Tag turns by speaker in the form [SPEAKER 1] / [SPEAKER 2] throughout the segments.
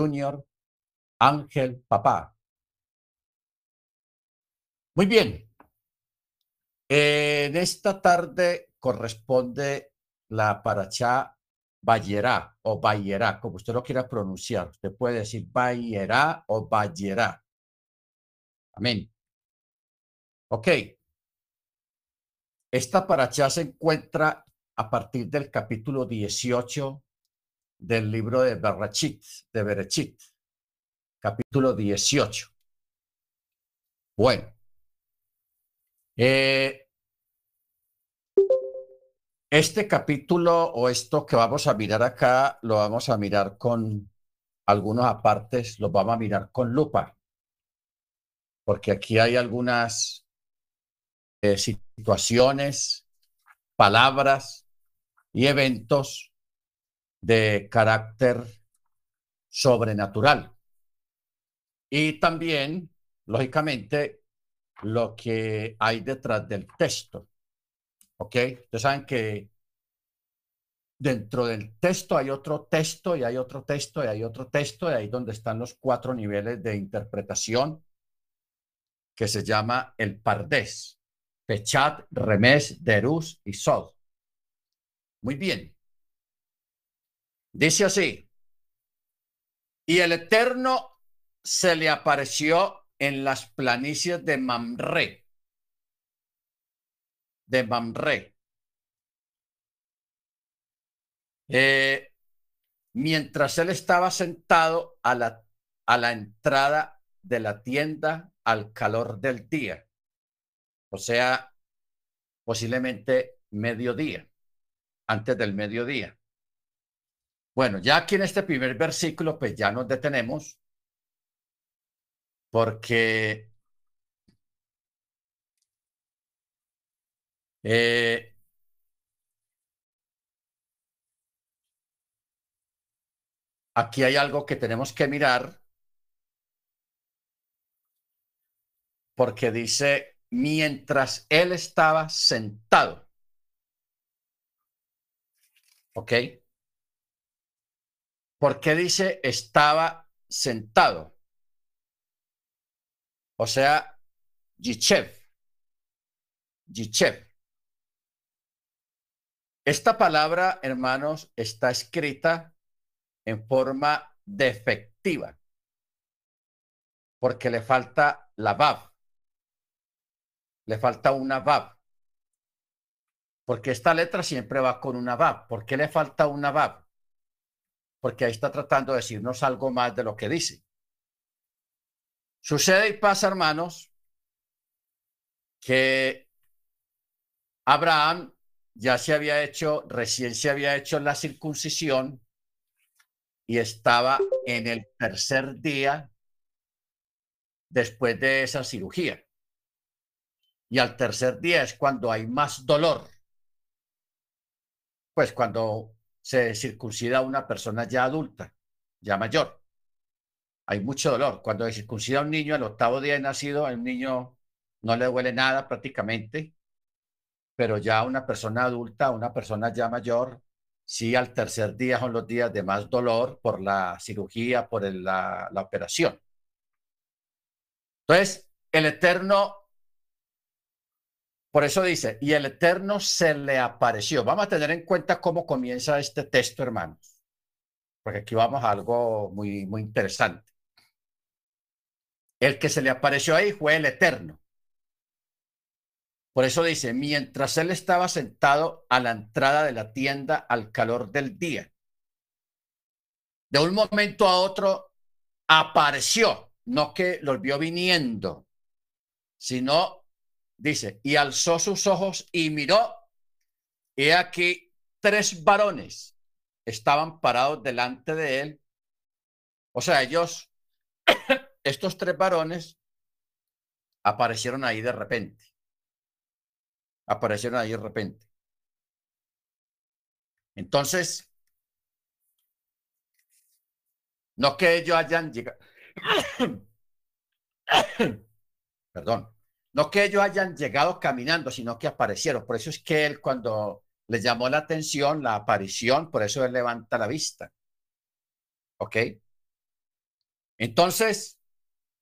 [SPEAKER 1] Junior, Ángel Papá. Muy bien. En esta tarde corresponde la paracha Bayerá o Bayerá, como usted lo quiera pronunciar. Usted puede decir Bayerá o Bayerá. Amén. Ok. Esta paracha se encuentra a partir del capítulo 18 del libro de Berachit, de Berechit, capítulo 18. Bueno, eh, este capítulo o esto que vamos a mirar acá, lo vamos a mirar con algunos apartes, lo vamos a mirar con lupa, porque aquí hay algunas eh, situaciones, palabras y eventos de carácter sobrenatural. Y también, lógicamente, lo que hay detrás del texto. ¿Ok? Ustedes saben que dentro del texto hay otro texto y hay otro texto y hay otro texto y ahí donde están los cuatro niveles de interpretación que se llama el pardés. Pechat, Remes, Derus y Sol. Muy bien. Dice así. Y el Eterno se le apareció en las planicies de Mamre. De Mamre. Eh, mientras él estaba sentado a la, a la entrada de la tienda al calor del día o sea, posiblemente mediodía, antes del mediodía. Bueno, ya aquí en este primer versículo, pues ya nos detenemos, porque eh, aquí hay algo que tenemos que mirar, porque dice mientras él estaba sentado. ¿Ok? ¿Por qué dice estaba sentado? O sea, Yichev. Yichev. Esta palabra, hermanos, está escrita en forma defectiva porque le falta la Bab le falta una VAB. Porque esta letra siempre va con una VAB. ¿Por qué le falta una VAB? Porque ahí está tratando de decirnos algo más de lo que dice. Sucede y pasa, hermanos, que Abraham ya se había hecho, recién se había hecho la circuncisión y estaba en el tercer día después de esa cirugía y al tercer día es cuando hay más dolor. Pues cuando se circuncida una persona ya adulta, ya mayor. Hay mucho dolor. Cuando se circuncida a un niño al octavo día de nacido, a un niño no le duele nada prácticamente, pero ya una persona adulta, una persona ya mayor, sí al tercer día son los días de más dolor por la cirugía, por la, la operación. Entonces, el Eterno por eso dice, y el Eterno se le apareció. Vamos a tener en cuenta cómo comienza este texto, hermanos, porque aquí vamos a algo muy, muy interesante. El que se le apareció ahí fue el Eterno. Por eso dice, mientras él estaba sentado a la entrada de la tienda al calor del día, de un momento a otro apareció, no que los vio viniendo, sino Dice, y alzó sus ojos y miró, y aquí tres varones estaban parados delante de él. O sea, ellos, estos tres varones, aparecieron ahí de repente. Aparecieron ahí de repente. Entonces, no que ellos hayan llegado, perdón, no que ellos hayan llegado caminando, sino que aparecieron. Por eso es que él cuando le llamó la atención la aparición, por eso él levanta la vista. ¿Ok? Entonces,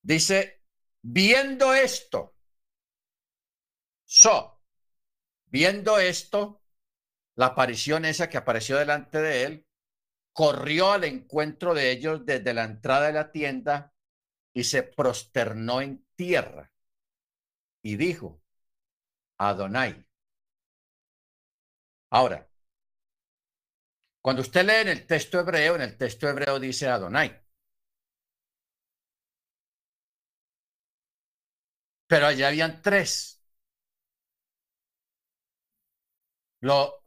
[SPEAKER 1] dice, viendo esto, so, viendo esto, la aparición esa que apareció delante de él, corrió al encuentro de ellos desde la entrada de la tienda y se prosternó en tierra y dijo, Adonai. Ahora, cuando usted lee en el texto hebreo, en el texto hebreo dice Adonai. Pero allá habían tres. Lo,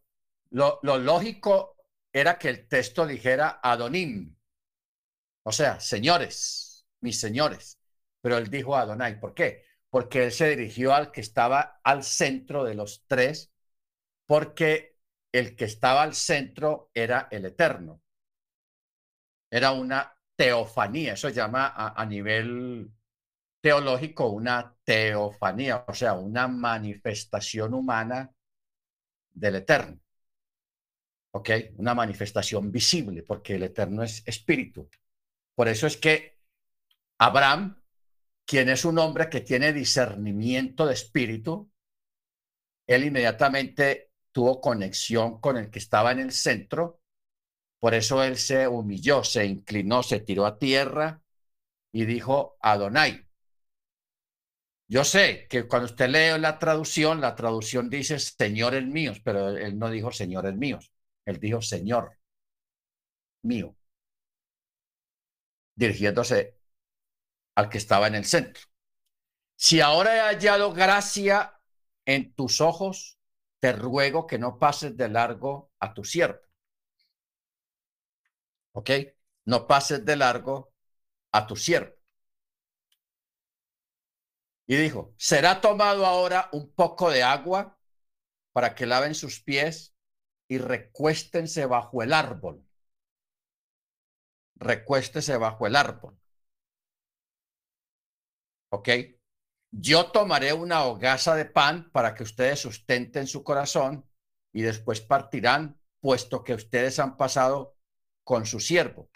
[SPEAKER 1] lo, lo lógico era que el texto dijera Adonim, o sea, señores, mis señores. Pero él dijo Adonai. ¿Por qué? Porque él se dirigió al que estaba al centro de los tres, porque el que estaba al centro era el Eterno. Era una teofanía, eso se llama a, nivel teológico una teofanía, o sea, una manifestación humana del Eterno. ¿Ok? Una manifestación visible, porque el Eterno es espíritu. Por eso es que Abraham, quien es un hombre que tiene discernimiento de espíritu, él inmediatamente tuvo conexión con el que estaba en el centro, por eso él se humilló, se inclinó, se tiró a tierra y dijo Adonai. Yo sé que cuando usted lee la traducción, la traducción dice señores míos, pero él no dijo señores míos. Él dijo, Señor mío, dirigiéndose al que estaba en el centro. Si ahora he hallado gracia en tus ojos, te ruego que no pases de largo a tu siervo. ¿Ok? No pases de largo a tu siervo. Y dijo, será tomado ahora un poco de agua para que laven sus pies y recuéstense bajo el árbol. Recuéstese bajo el árbol. ¿Ok? Yo tomaré una hogaza de pan para que ustedes sustenten su corazón y después partirán, puesto que ustedes han pasado con su siervo.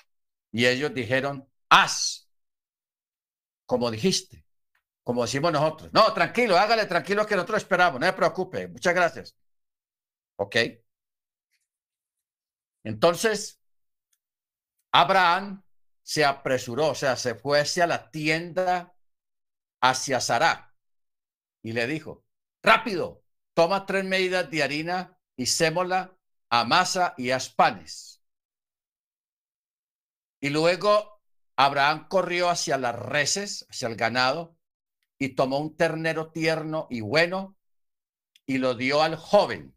[SPEAKER 1] Y ellos dijeron, haz, como dijiste, como decimos nosotros. No, tranquilo, hágale tranquilo que nosotros esperamos, no se preocupe, muchas gracias. ¿Ok? Entonces, Abraham se apresuró, o sea, se fue hacia la tienda, hacia Sará, y le dijo, rápido, toma tres medidas de harina y sémola, amasa y haz panes. Y luego Abraham corrió hacia las reses, hacia el ganado, y tomó un ternero tierno y bueno, y lo dio al joven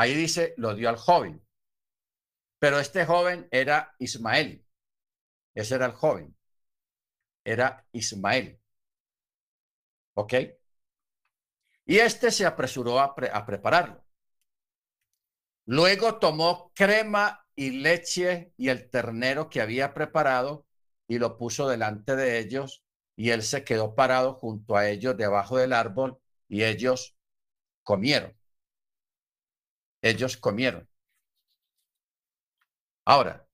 [SPEAKER 1] Ahí dice, lo dio al joven. Pero este joven era Ismael. Ese era el joven. Era Ismael. ¿Ok? Y este se apresuró a, a prepararlo. Luego tomó crema y leche y el ternero que había preparado y lo puso delante de ellos y él se quedó parado junto a ellos debajo del árbol y ellos comieron ellos comieron. Ahora,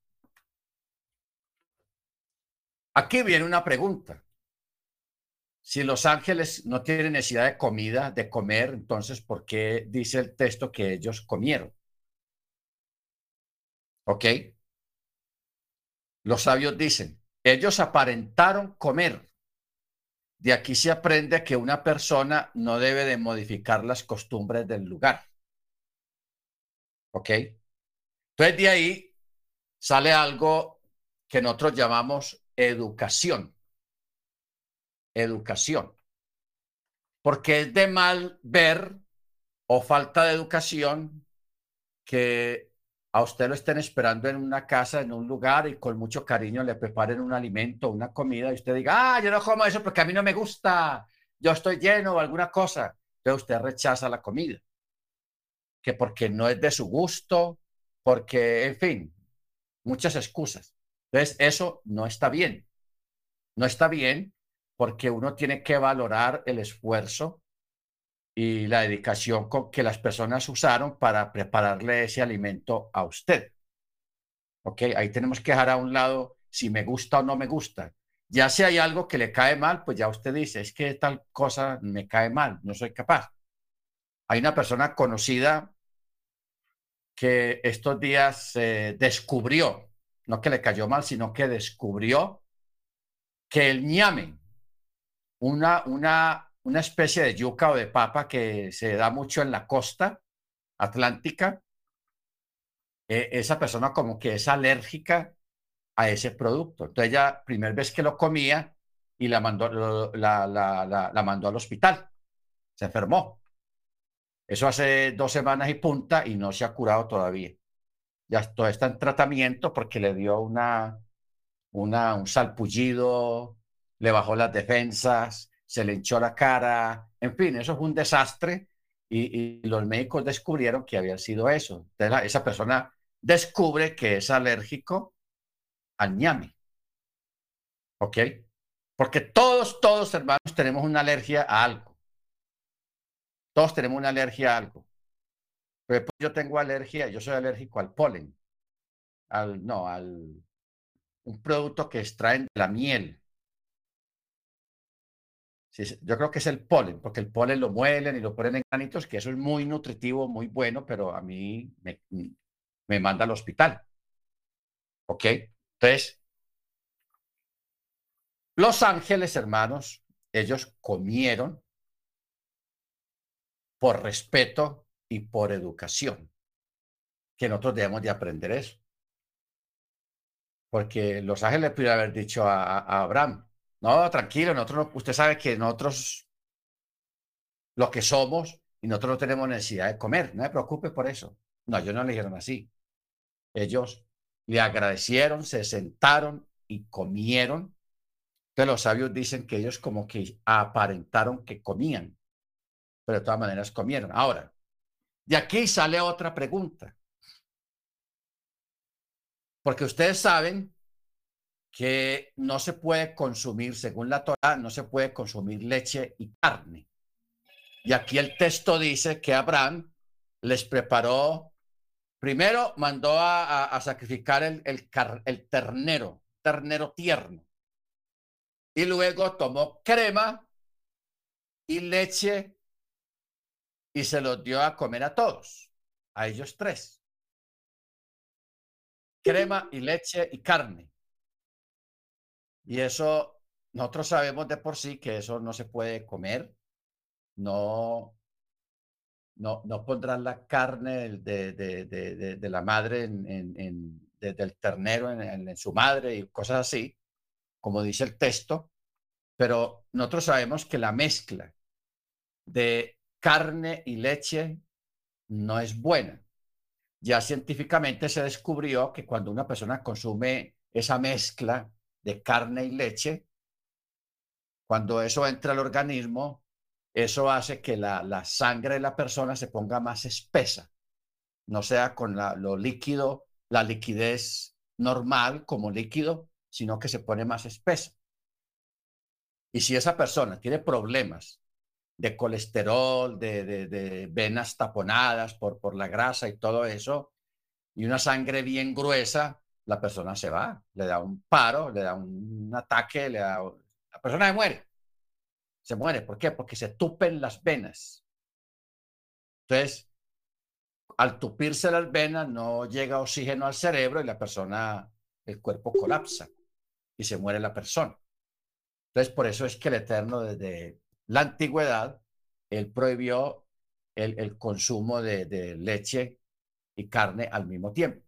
[SPEAKER 1] aquí viene una pregunta. Si los ángeles no tienen necesidad de comida, de comer, entonces, ¿por qué dice el texto que ellos comieron? ¿Ok? Los sabios dicen, ellos aparentaron comer. De aquí se aprende que una persona no debe de modificar las costumbres del lugar. ¿Ok? Entonces de ahí sale algo que nosotros llamamos educación. Educación. Porque es de mal ver o falta de educación que a usted lo estén esperando en una casa, en un lugar y con mucho cariño le preparen un alimento, una comida y usted diga, ah, yo no como eso porque a mí no me gusta, yo estoy lleno o alguna cosa. Entonces usted rechaza la comida que porque no es de su gusto, porque, en fin, muchas excusas. Entonces, eso no está bien. No está bien porque uno tiene que valorar el esfuerzo y la dedicación con que las personas usaron para prepararle ese alimento a usted. ¿Ok? Ahí tenemos que dejar a un lado si me gusta o no me gusta. Ya si hay algo que le cae mal, pues ya usted dice, es que tal cosa me cae mal, no soy capaz. Hay una persona conocida que estos días descubrió, no que le cayó mal, sino que descubrió que el ñame, una, una, una especie de yuca o de papa que se da mucho en la costa atlántica, eh, esa persona como que es alérgica a ese producto. Entonces ella, primera vez que lo comía y la mandó, la, la, la, mandó al hospital, se enfermó. Eso hace dos semanas y punta y no se ha curado todavía. Ya todo está en tratamiento porque le dio una, una, un salpullido, le bajó las defensas, se le hinchó la cara, en fin, eso fue un desastre y, los médicos descubrieron que había sido eso. Entonces, esa persona descubre que es alérgico al ñame. ¿Ok? Porque todos, todos hermanos tenemos una alergia a algo. Todos tenemos una alergia a algo. Pero yo tengo alergia, yo soy alérgico al polen. Al, no, al un producto que extraen de la miel yo creo que es el polen, porque el polen lo muelen y lo ponen en granitos, que eso es muy nutritivo, muy bueno, pero a mí me, me manda al hospital. ¿Ok? Entonces, los ángeles, hermanos, ellos comieron por respeto y por educación, que nosotros debemos de aprender eso. Porque los ángeles pudieron haber dicho a Abraham, no, tranquilo, nosotros, usted sabe que nosotros lo que somos y nosotros no tenemos necesidad de comer, no me preocupe por eso. No, ellos no le dijeron así. Ellos le agradecieron, se sentaron y comieron. Entonces los sabios dicen que ellos como que aparentaron que comían, pero de todas maneras comieron. Ahora, de aquí sale otra pregunta. Porque ustedes saben que no se puede consumir, según la Torah, no se puede consumir leche y carne. Y aquí el texto dice que Abraham les preparó, primero mandó a, sacrificar el, el, ternero, ternero tierno, y luego tomó crema y leche y se los dio a comer a todos, a ellos tres. Crema y leche y carne. Y eso, nosotros sabemos de por sí que eso no se puede comer, no, no, no pondrán la carne de, de, de, la madre en, del ternero en, su madre y cosas así, como dice el texto, pero nosotros sabemos que la mezcla de carne y leche no es buena. Ya científicamente se descubrió que cuando una persona consume esa mezcla de carne y leche, cuando eso entra al organismo, eso hace que la, la sangre de la persona se ponga más espesa, no sea con la, lo líquido, la liquidez normal como líquido, sino que se pone más espesa. Y si esa persona tiene problemas de colesterol, de, de, de, venas taponadas por, por la grasa y todo eso, y una sangre bien gruesa, la persona se va, le da un paro, le da un ataque, le da... la persona se muere. Se muere. ¿Por qué? Porque se tupen las venas. Entonces, al tupirse las venas no llega oxígeno al cerebro y la persona, el cuerpo colapsa y se muere la persona. Entonces, por eso es que el Eterno desde la antigüedad, él prohibió el, el consumo de, de leche y carne al mismo tiempo.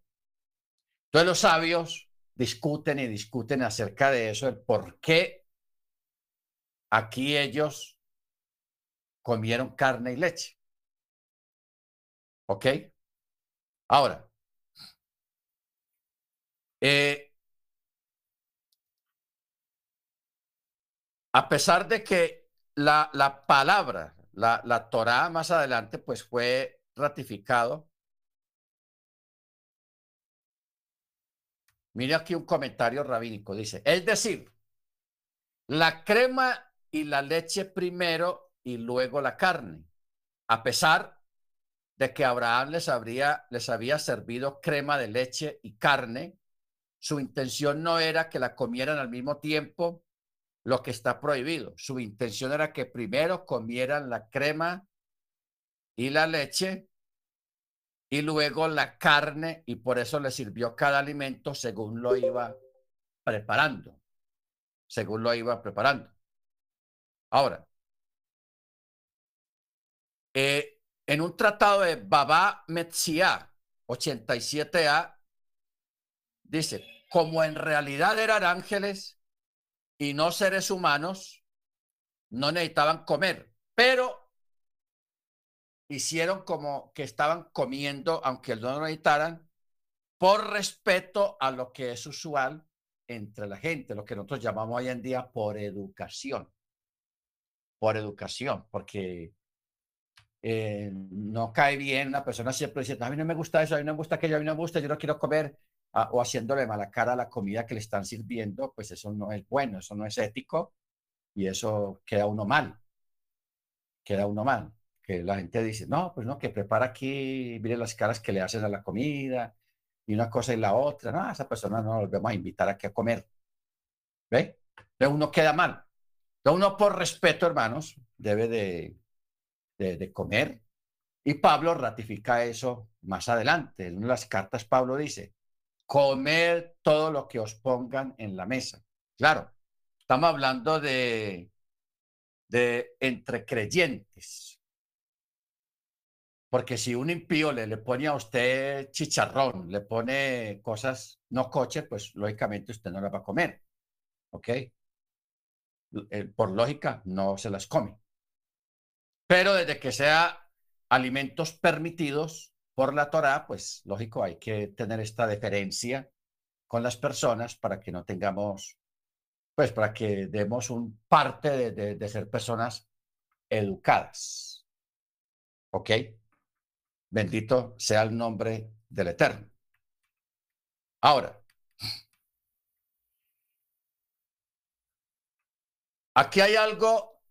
[SPEAKER 1] Entonces los sabios discuten y discuten acerca de eso, el por qué aquí ellos comieron carne y leche. ¿Ok? Ahora, eh, a pesar de que la, la palabra, la, la Torah más adelante, pues fue ratificado Mire aquí un comentario rabínico. Dice, es decir, la crema y la leche primero y luego la carne. A pesar de que Abraham les, habría, les había servido crema de leche y carne su intención no era que la comieran al mismo tiempo, lo que está prohibido. Su intención era que primero comieran la crema y la leche y luego la carne y por eso le sirvió cada alimento según lo iba preparando, según lo iba preparando. Ahora, eh, en un tratado de Baba Metzia 87A, dice, como en realidad eran ángeles y no seres humanos, no necesitaban comer, pero hicieron como que estaban comiendo, aunque no lo necesitaran, por respeto a lo que es usual entre la gente, lo que nosotros llamamos hoy en día por educación. Por educación, porque eh, no cae bien, la persona siempre dice, a mí no me gusta eso, a mí no me gusta aquello, a mí no me gusta, yo no quiero comer, o haciéndole mala cara a la comida que le están sirviendo, pues eso no es bueno, eso no es ético y eso queda uno mal, queda uno mal, que la gente dice, no, pues no, que prepara aquí, mire las caras que le hacen a la comida y una cosa y la otra, no, esa persona no la volvemos a invitar aquí a comer, ¿ve? Entonces uno queda mal. Entonces uno por respeto, hermanos, debe de de, comer. Y Pablo ratifica eso más adelante. En las cartas Pablo dice, comer todo lo que os pongan en la mesa. Claro, estamos hablando de, de entre creyentes. Porque si un impío le, le pone a usted chicharrón, le pone cosas no coche, pues lógicamente usted no las va a comer. ¿Ok? Eh, por lógica, no se las come. Pero desde que sea alimentos permitidos por la Torá, pues lógico, hay que tener esta deferencia con las personas para que no tengamos, pues para que demos un parte de, de ser personas educadas. ¿Ok? Bendito sea el nombre del Eterno. Ahora, aquí hay algo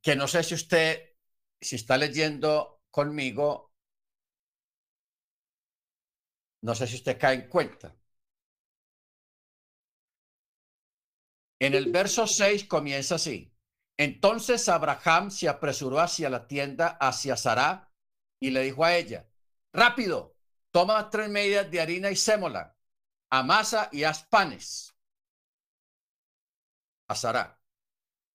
[SPEAKER 1] que no sé si usted, si está leyendo conmigo, no sé si usted cae en cuenta. En el verso 6 comienza así. Entonces Abraham se apresuró hacia la tienda, hacia Sará, y le dijo a ella, rápido, toma tres medidas de harina y sémola, amasa y haz panes. A Sará.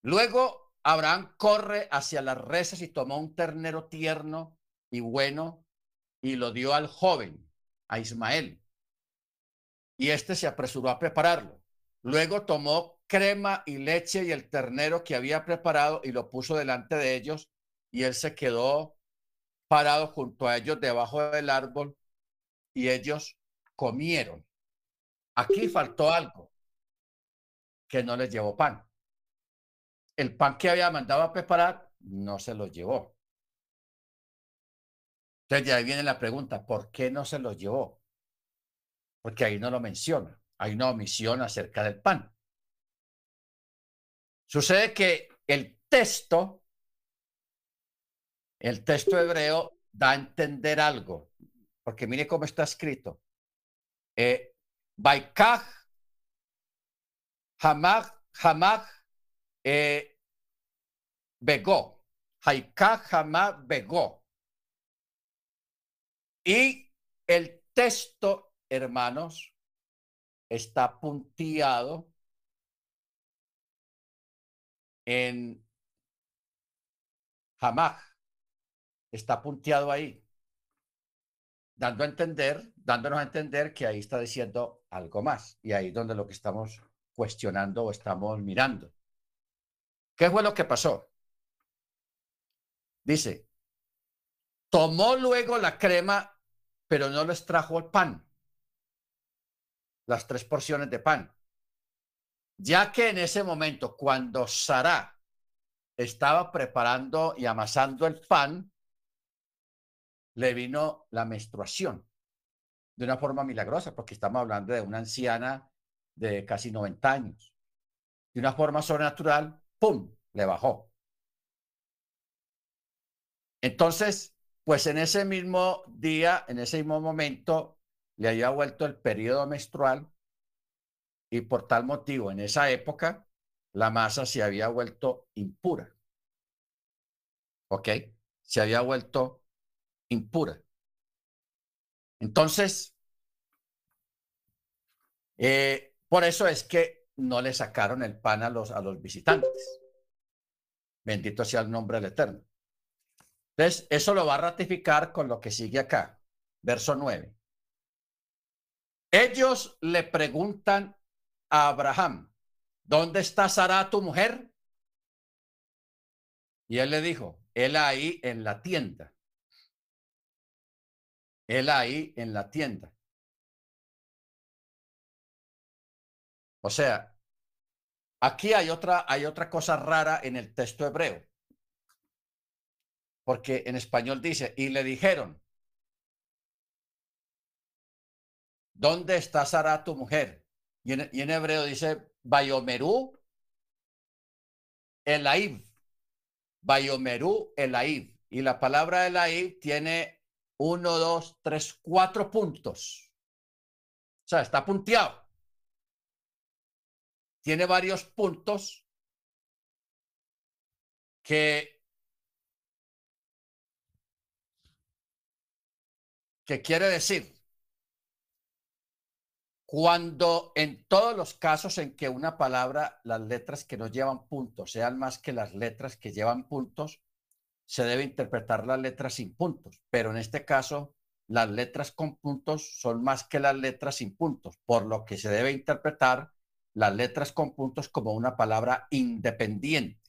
[SPEAKER 1] Luego Abraham corre hacia las reses y tomó un ternero tierno y bueno y lo dio al joven, a Ismael. Y éste se apresuró a prepararlo. Luego tomó crema y leche y el ternero que había preparado y lo puso delante de ellos y él se quedó parado junto a ellos debajo del árbol y ellos comieron. Aquí faltó algo que no les llevó pan el pan que había mandado a preparar no se lo llevó. Entonces, de ahí viene la pregunta, ¿por qué no se lo llevó? Porque ahí no lo menciona. Hay una omisión acerca del pan. Sucede que el texto, el texto hebreo da a entender algo, porque mire cómo está escrito. Eh, Baikaj, Hamag, Hamag, eh, Begó, Haika Hamá Begó. Y el texto, hermanos, está punteado en Hamaj. Está punteado ahí, dando a entender, dándonos a entender que ahí está diciendo algo más. Y ahí es donde lo que estamos cuestionando o estamos mirando. ¿Qué fue lo que pasó? Dice, tomó luego la crema, pero no les trajo el pan, las tres porciones de pan, ya que en ese momento, cuando Sara estaba preparando y amasando el pan, le vino la menstruación de una forma milagrosa, porque estamos hablando de una anciana de casi 90 años. De una forma sobrenatural, ¡pum!, le bajó. Entonces, pues en ese mismo día, en ese mismo momento, le había vuelto el periodo menstrual y por tal motivo en esa época la masa se había vuelto impura. ¿Ok? Se había vuelto impura. Entonces, eh, por eso es que no le sacaron el pan a los, a los visitantes. Bendito sea el nombre del Eterno. Entonces, eso lo va a ratificar con lo que sigue acá, verso 9. Ellos le preguntan a Abraham, ¿dónde está Sara, tu mujer? Y él le dijo, él ahí en la tienda. Él ahí en la tienda. O sea, aquí hay otra, hay otra cosa rara en el texto hebreo. Porque en español dice, y le dijeron, ¿dónde está Sara tu mujer? Y en, hebreo dice, Bayomerú Elaib. Bayomerú Elaib. Y la palabra Elaib tiene uno, dos, tres, cuatro puntos. O sea, está punteado tiene varios puntos que, que quiere decir cuando en todos los casos en que una palabra, las letras que no llevan puntos sean más que las letras que llevan puntos, se debe interpretar las letras sin puntos. Pero en este caso, las letras con puntos son más que las letras sin puntos, por lo que se debe interpretar las letras con puntos como una palabra independiente.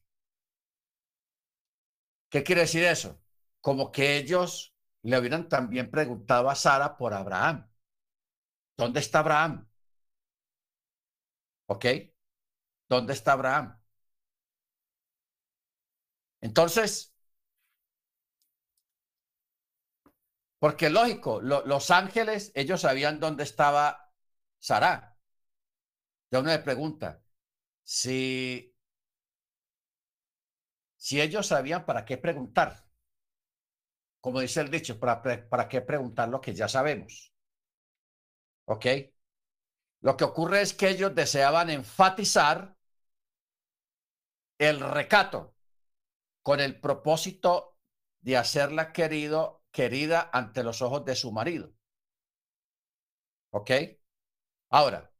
[SPEAKER 1] ¿Qué quiere decir eso? Como que ellos le hubieran también preguntado a Sara por Abraham. ¿Dónde está Abraham? ¿Ok? ¿Dónde está Abraham? Entonces, porque lógico, los ángeles, ellos sabían dónde estaba Sara. Ya uno le pregunta, si, si ellos sabían para qué preguntar, como dice el dicho, para, qué preguntar lo que ya sabemos. ¿Ok? Lo que ocurre es que ellos deseaban enfatizar el recato con el propósito de hacerla querido, querida ante los ojos de su marido. ¿Ok? Ahora,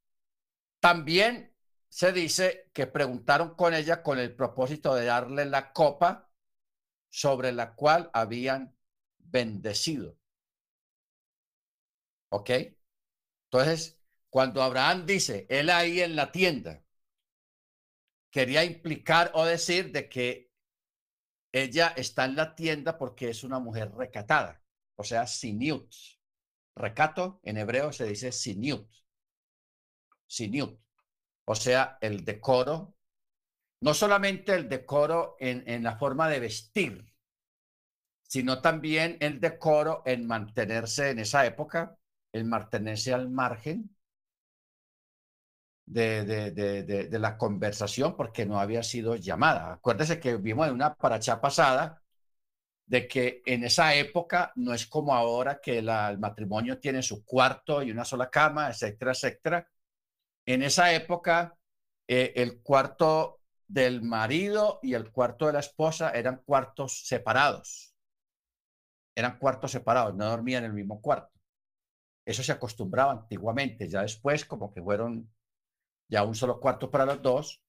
[SPEAKER 1] también se dice que preguntaron con ella con el propósito de darle la copa sobre la cual habían bendecido. ¿Ok? Entonces, cuando Abraham dice, él ahí en la tienda, quería implicar o decir de que ella está en la tienda porque es una mujer recatada, o sea, siniut. Recato en hebreo se dice siniut siniut, o sea, el decoro, no solamente el decoro en, en la forma de vestir, sino también el decoro en mantenerse en esa época, en mantenerse al margen de, la conversación porque no había sido llamada. Acuérdese que vimos en una paracha pasada de que en esa época no es como ahora que el matrimonio tiene su cuarto y una sola cama, etcétera, etcétera, en esa época, eh, el cuarto del marido y el cuarto de la esposa eran cuartos separados. Eran cuartos separados, no dormían en el mismo cuarto. Eso se acostumbraba antiguamente. Ya después, como que fueron ya un solo cuarto para los dos,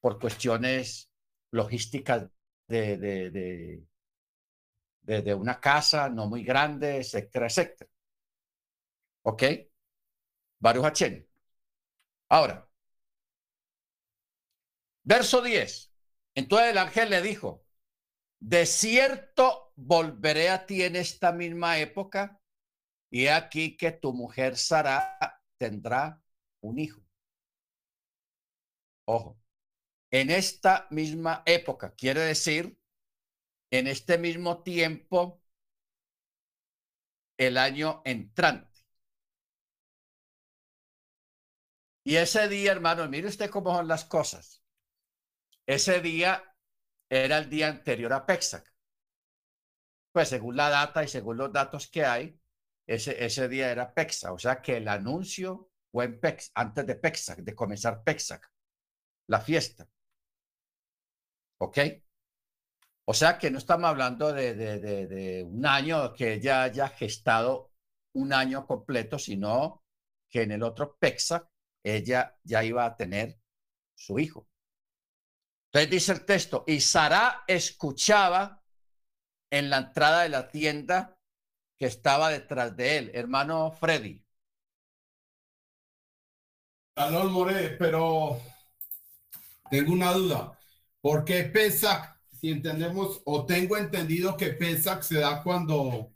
[SPEAKER 1] por cuestiones logísticas de, de, de, una casa no muy grande, etcétera, etcétera. ¿Ok? Varios Hachén. Ahora, verso 10. Entonces el ángel le dijo, de cierto volveré a ti en esta misma época y aquí que tu mujer Sara tendrá un hijo. Ojo, en esta misma época, quiere decir, en este mismo tiempo, el año entrante. Y ese día, hermano, mire usted cómo son las cosas. Ese día era el día anterior a Pexac. Pues según la data y según los datos que hay, ese, ese día era Pexa, o sea que el anuncio fue antes de Pexa, de comenzar Pexa, la fiesta. ¿Ok? O sea que no estamos hablando de, de, un año que ella haya gestado un año completo, sino que en el otro Pexa ella ya iba a tener su hijo. Entonces dice el texto, y Sara escuchaba en la entrada de la tienda que estaba detrás de él, hermano Freddy.
[SPEAKER 2] More, pero tengo una duda. ¿Por qué Pesach, si entendemos, o tengo entendido que Pesach se da cuando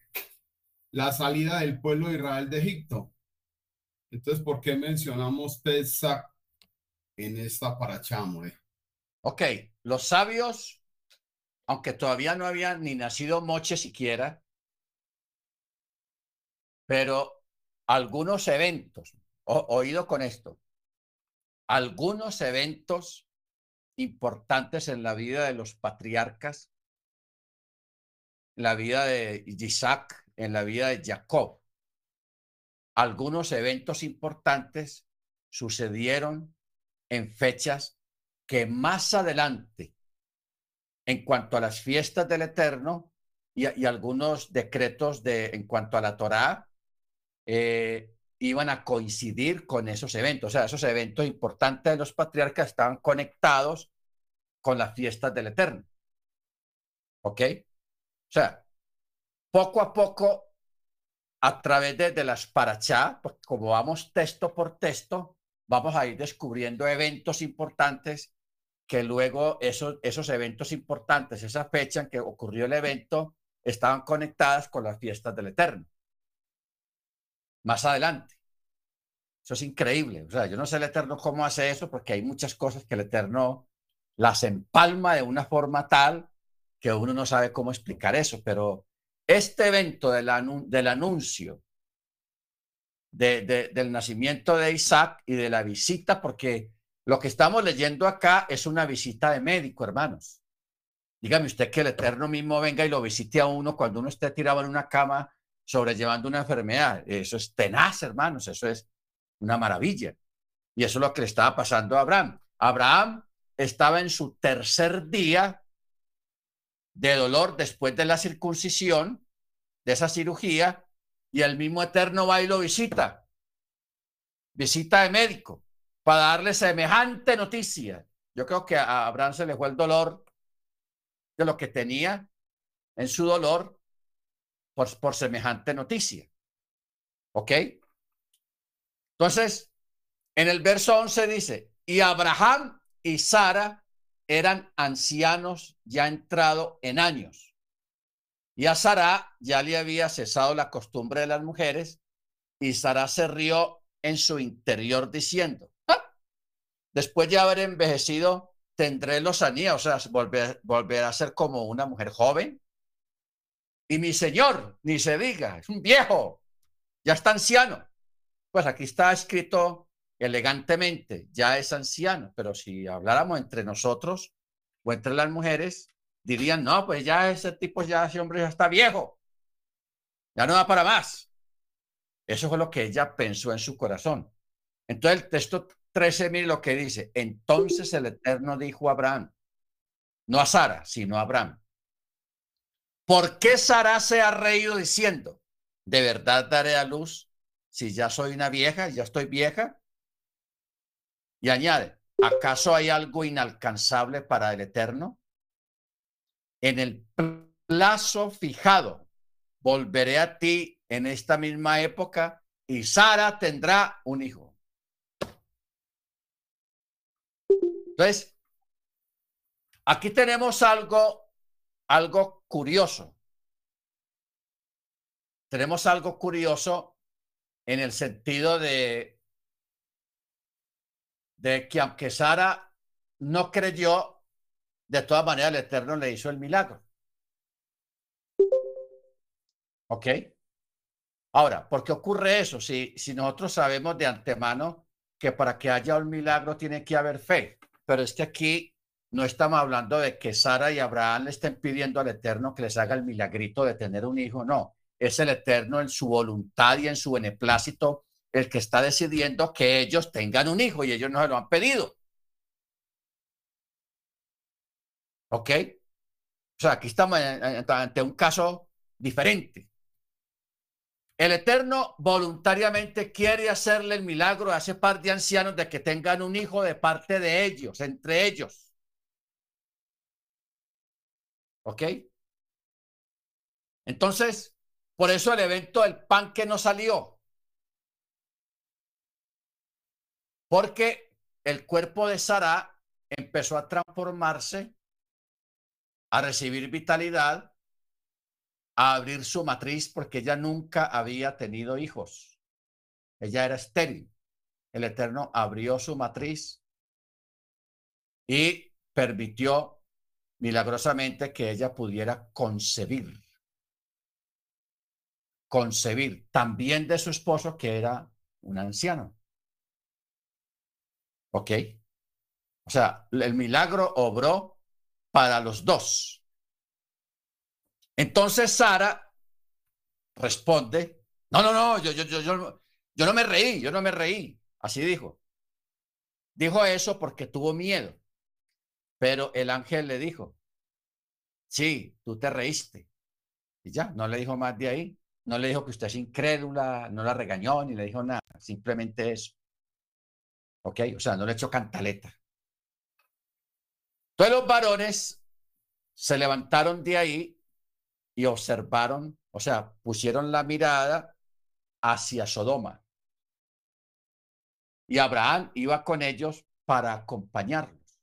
[SPEAKER 2] la salida del pueblo de Israel de Egipto? Entonces, ¿por qué mencionamos Pesach en esta paracha, More?
[SPEAKER 1] Ok, los sabios, aunque todavía no habían ni nacido Moche siquiera, pero algunos eventos, oído con esto, algunos eventos importantes en la vida de los patriarcas, en la vida de Isaac, en la vida de Jacob. Algunos eventos importantes sucedieron en fechas que más adelante, en cuanto a las fiestas del Eterno y, algunos decretos de, en cuanto a la Torá, eh, iban a coincidir con esos eventos. O sea, esos eventos importantes de los patriarcas estaban conectados con las fiestas del Eterno. ¿Ok? O sea, poco a poco, a través de, las parachá, porque como vamos texto por texto, vamos a ir descubriendo eventos importantes que luego esos, esos eventos importantes, esa fecha en que ocurrió el evento, estaban conectadas con las fiestas del Eterno más adelante. Eso es increíble. O sea, yo no sé el Eterno cómo hace eso, porque hay muchas cosas que el Eterno las empalma de una forma tal que uno no sabe cómo explicar eso. Pero este evento del, anuncio de, del nacimiento de Isaac y de la visita, porque lo que estamos leyendo acá es una visita de médico, hermanos. Dígame usted que el Eterno mismo venga y lo visite a uno cuando uno esté tirado en una cama sobrellevando una enfermedad. Eso es tenaz, hermanos, eso es una maravilla. Y eso es lo que le estaba pasando a Abraham. Abraham estaba en su tercer día de dolor después de la circuncisión, de esa cirugía, y el mismo Eterno va y lo visita. Visita de médico para darle semejante noticia. Yo creo que a Abraham se le fue el dolor de lo que tenía en su dolor por, semejante noticia. ¿Ok? Entonces, en el verso 11 dice, y Abraham y Sara eran ancianos ya entrado en años. Y a Sara ya le había cesado la costumbre de las mujeres, y Sara se rió en su interior diciendo, después de haber envejecido, tendré lozanía, o sea, volver, a ser como una mujer joven. Y mi señor, ni se diga, es un viejo, ya está anciano. Pues aquí está escrito elegantemente, ya es anciano, pero si habláramos entre nosotros o entre las mujeres, dirían, no, pues ya ese tipo, ya ese hombre ya está viejo, ya no da para más. Eso fue lo que ella pensó en su corazón. Entonces el texto 13, mire lo que dice, entonces el Eterno dijo a Abraham, no a Sara, sino a Abraham, ¿Por qué Sara se ha reído diciendo, ¿de verdad daré a luz si ya soy una vieja, ya estoy vieja? Y añade, ¿acaso hay algo inalcanzable para el Eterno? En el plazo fijado, volveré a ti en esta misma época y Sara tendrá un hijo. Entonces, aquí tenemos algo, algo curioso. Tenemos algo curioso en el sentido de, de que aunque Sara no creyó, de todas maneras el Eterno le hizo el milagro. ¿Ok? Ahora, ¿por qué ocurre eso? Si, si nosotros sabemos de antemano que para que haya un milagro tiene que haber fe, pero es que aquí no estamos hablando de que Sara y Abraham le estén pidiendo al Eterno que les haga el milagrito de tener un hijo, no. es el Eterno en su voluntad y en su beneplácito el que está decidiendo que ellos tengan un hijo y ellos no se lo han pedido. ¿Ok? O sea, aquí estamos ante un caso diferente. El Eterno voluntariamente quiere hacerle el milagro a ese par de ancianos de que tengan un hijo de parte de ellos, entre ellos. ¿Ok? Entonces, por eso el evento del pan que no salió. Porque el cuerpo de Sara empezó a transformarse, a recibir vitalidad, a abrir su matriz porque ella nunca había tenido hijos. Ella era estéril. El Eterno abrió su matriz y permitió milagrosamente que ella pudiera concebir. Concebir también de su esposo que era un anciano. ¿Ok? O sea, el milagro obró para los dos. Entonces Sara responde, no, no, no, yo, yo, yo, yo, no me reí, yo no me reí. Así dijo. Dijo eso porque tuvo miedo. Pero el ángel le dijo, sí, tú te reíste. Y ya, no le dijo más de ahí. No le dijo que usted es incrédula, no la regañó ni le dijo nada. Simplemente eso. ¿Ok? O sea, no le echó cantaleta. Todos los varones se levantaron de ahí y observaron, o sea, pusieron la mirada hacia Sodoma. Y Abraham iba con ellos para acompañarlos.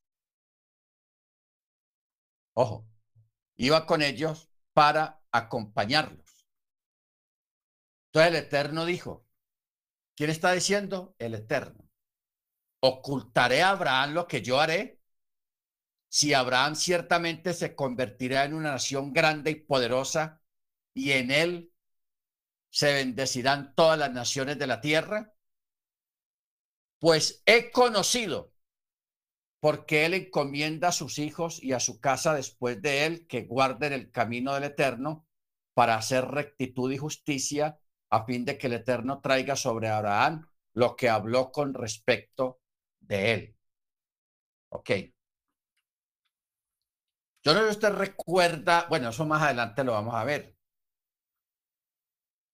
[SPEAKER 1] Ojo, iba con ellos para acompañarlos. Entonces el Eterno dijo, ¿quién está diciendo? El Eterno. Ocultaré a Abraham lo que yo haré. Si Abraham ciertamente se convertirá en una nación grande y poderosa, y en él se bendecirán todas las naciones de la tierra, pues he conocido porque él encomienda a sus hijos y a su casa después de él que guarden el camino del Eterno para hacer rectitud y justicia, a fin de que el Eterno traiga sobre Abraham lo que habló con respecto de él. Ok. Yo no sé si usted recuerda, bueno, eso más adelante lo vamos a ver,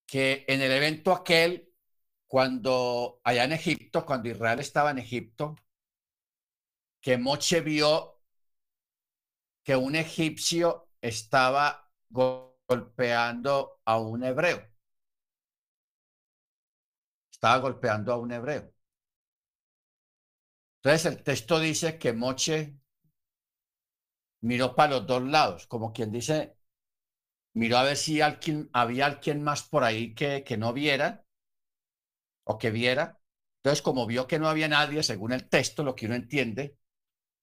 [SPEAKER 1] que en el evento aquel, cuando allá en Egipto, cuando Israel estaba en Egipto, que Moche vio que un egipcio estaba golpeando a un hebreo. Estaba golpeando a un hebreo. Entonces el texto dice que Moche miró para los dos lados, como quien dice, miró a ver si alguien, había alguien más por ahí que, que no viera o que viera. Entonces, como vio que no había nadie, según el texto, lo que uno entiende,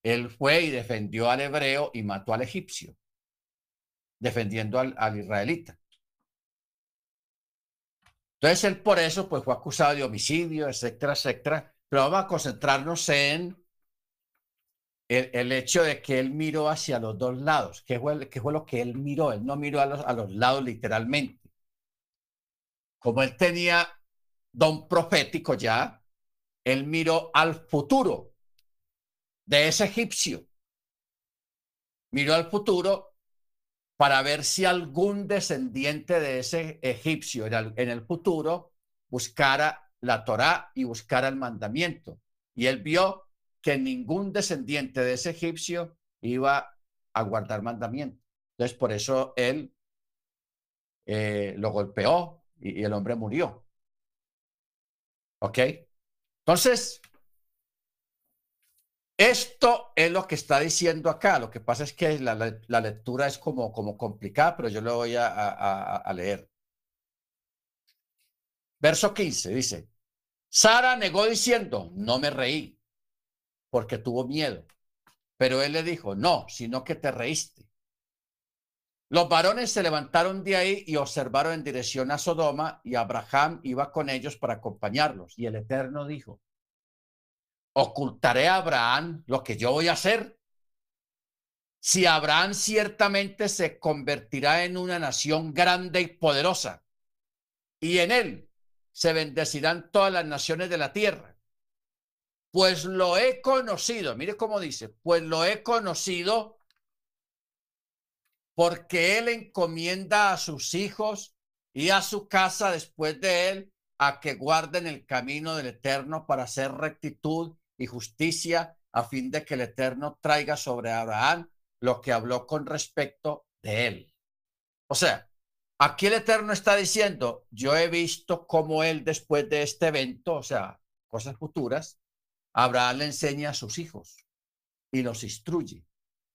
[SPEAKER 1] él fue y defendió al hebreo y mató al egipcio, defendiendo al, israelita. Entonces él por eso pues fue acusado de homicidio, etcétera, etcétera. Pero vamos a concentrarnos en el, hecho de que él miró hacia los dos lados. ¿Qué fue, fue lo que él miró? Él no miró a los, a los lados literalmente. Como él tenía don profético ya, él miró al futuro de ese egipcio. Miró al futuro para ver si algún descendiente de ese egipcio en el, futuro buscara la Torá y buscara el mandamiento. Y él vio que ningún descendiente de ese egipcio iba a guardar mandamiento. Entonces, por eso él eh, lo golpeó y, el hombre murió. ¿Ok? Entonces, esto es lo que está diciendo acá. Lo que pasa es que la, lectura es como, como complicada, pero yo lo voy a, leer. Verso 15 dice, Sara negó diciendo, no me reí, porque tuvo miedo. Pero él le dijo, no, sino que te reíste. Los varones se levantaron de ahí y observaron en dirección a Sodoma y Abraham iba con ellos para acompañarlos. Y el Eterno dijo, ocultaré a Abraham lo que yo voy a hacer. Si Abraham ciertamente se convertirá en una nación grande y poderosa, y en él se bendecirán todas las naciones de la tierra. Pues lo he conocido, mire cómo dice, pues lo he conocido porque él encomienda a sus hijos y a su casa después de él a que guarden el camino del Eterno para hacer rectitud y justicia a fin de que el Eterno traiga sobre Abraham lo que habló con respecto de él. O sea, aquí el Eterno está diciendo, yo he visto cómo él después de este evento, o sea, cosas futuras, Abraham le enseña a sus hijos y los instruye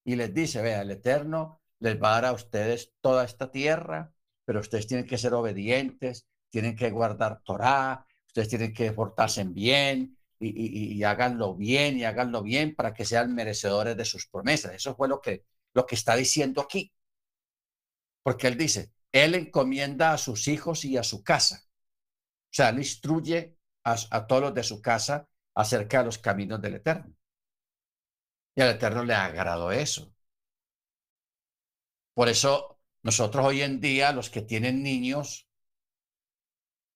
[SPEAKER 1] y les dice, vea, el Eterno les va a dar a ustedes toda esta tierra, pero ustedes tienen que ser obedientes, tienen que guardar Torah, ustedes tienen que portarse bien y, y, háganlo bien y háganlo bien para que sean merecedores de sus promesas. Eso fue lo que, lo que está diciendo aquí. Porque él dice, él encomienda a sus hijos y a su casa. O sea, él instruye a, a todos los de su casa acerca de los caminos del Eterno. Y al Eterno le agradó eso. Por eso nosotros hoy en día, los que tienen niños,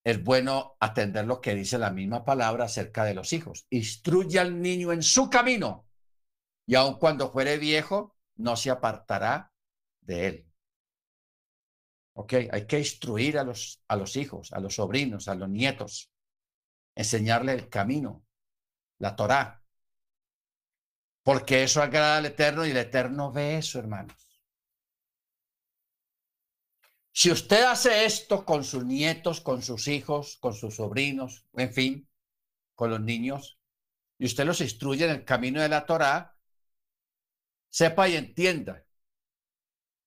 [SPEAKER 1] es bueno atender lo que dice la misma palabra acerca de los hijos. Instruye al niño en su camino y aun cuando fuere viejo, no se apartará de él. ¿Ok? Hay que instruir a los, a los hijos, a los sobrinos, a los nietos, enseñarle el camino, la Torá. Porque eso agrada al Eterno y el Eterno ve eso, hermanos. Si usted hace esto con sus nietos, con sus hijos, con sus sobrinos, en fin, con los niños, y usted los instruye en el camino de la Torá, sepa y entienda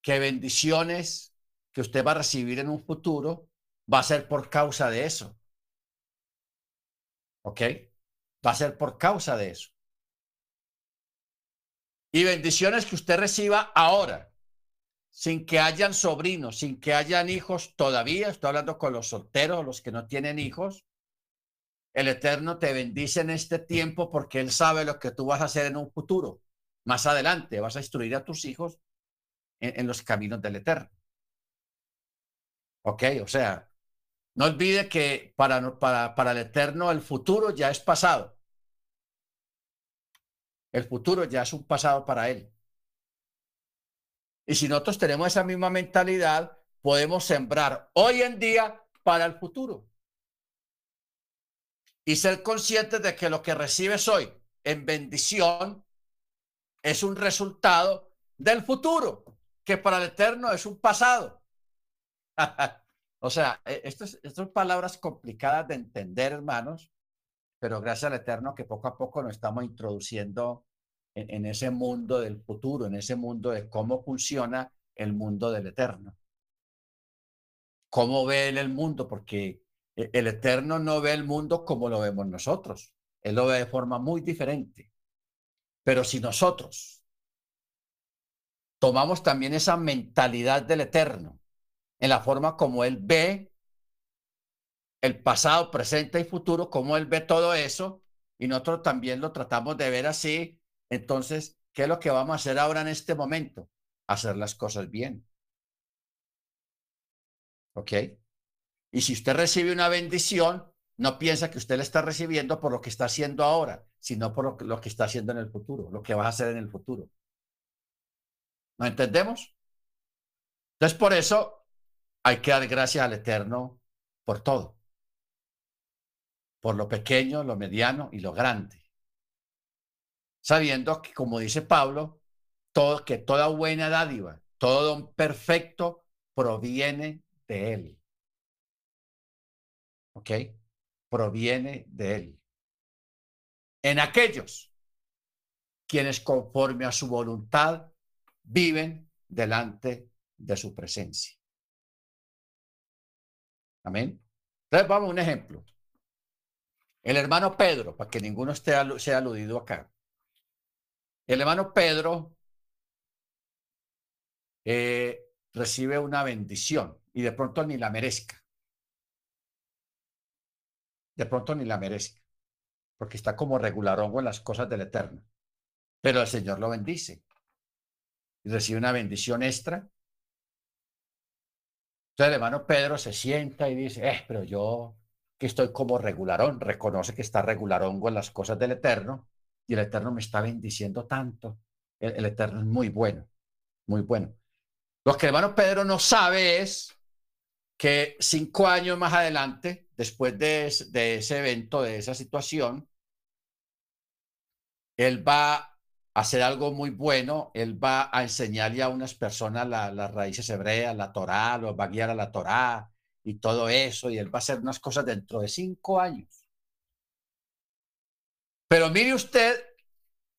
[SPEAKER 1] que bendiciones que usted va a recibir en un futuro va a ser por causa de eso. ¿Ok? Va a ser por causa de eso. Y bendiciones que usted reciba ahora sin que hayan sobrinos, sin que hayan hijos todavía, estoy hablando con los solteros, los que no tienen hijos, el Eterno te bendice en este tiempo porque Él sabe lo que tú vas a hacer en un futuro. Más adelante vas a instruir a tus hijos en, los caminos del Eterno. ¿Ok? O sea, no olvide que para, para, para el Eterno el futuro ya es pasado. El futuro ya es un pasado para Él. Y si nosotros tenemos esa misma mentalidad, podemos sembrar hoy en día para el futuro. Y ser conscientes de que lo que recibes hoy en bendición es un resultado del futuro, que para el eterno es un pasado. o sea, e, estas son palabras complicadas de entender, hermanos, pero gracias al eterno que poco a poco nos estamos introduciendo en, ese mundo del futuro, en ese mundo de cómo funciona el mundo del eterno. ¿Cómo ve él el mundo? Porque e, el eterno no ve el mundo como lo vemos nosotros. Él lo ve de forma muy diferente. Pero si nosotros tomamos también esa mentalidad del eterno en la forma como él ve el pasado, presente y futuro, como él ve todo eso, y nosotros también lo tratamos de ver así, entonces, ¿qué es lo que vamos a hacer ahora en este momento? Hacer las cosas bien. ¿Ok? Y si usted recibe una bendición, no piensa que usted la está recibiendo por lo que está haciendo ahora, sino por lo que, está haciendo en el futuro, lo que va a hacer en el futuro. ¿No entendemos? Entonces, por eso hay que dar gracias al Eterno por todo. Por lo pequeño, lo mediano y lo grande sabiendo que, como dice Pablo, todo, que toda buena dádiva, todo don perfecto proviene de Él. ¿Ok? Proviene de Él. En aquellos quienes conforme a su voluntad viven delante de su presencia. Amén. Entonces vamos a un ejemplo. El hermano Pedro, para que ninguno esté sea aludido acá. El hermano Pedro eh, recibe una bendición y de pronto ni la merezca. De pronto ni la merezca, porque está como regularongo en las cosas del Eterno. Pero el Señor lo bendice y recibe una bendición extra. Entonces el hermano Pedro se sienta y dice, eh, pero yo estoy como regularón, reconoce que está regularón con las cosas del Eterno y el Eterno me está bendiciendo tanto. El, Eterno es muy bueno, muy bueno. Lo que el hermano Pedro no sabe es que cinco años más adelante, después de, de ese evento, de esa situación, él va a hacer algo muy bueno, él va a enseñarle a unas personas las raíces hebreas, la Torá, los va a guiar a la Torá y todo eso, y él va a hacer unas cosas dentro de cinco años. Pero mire usted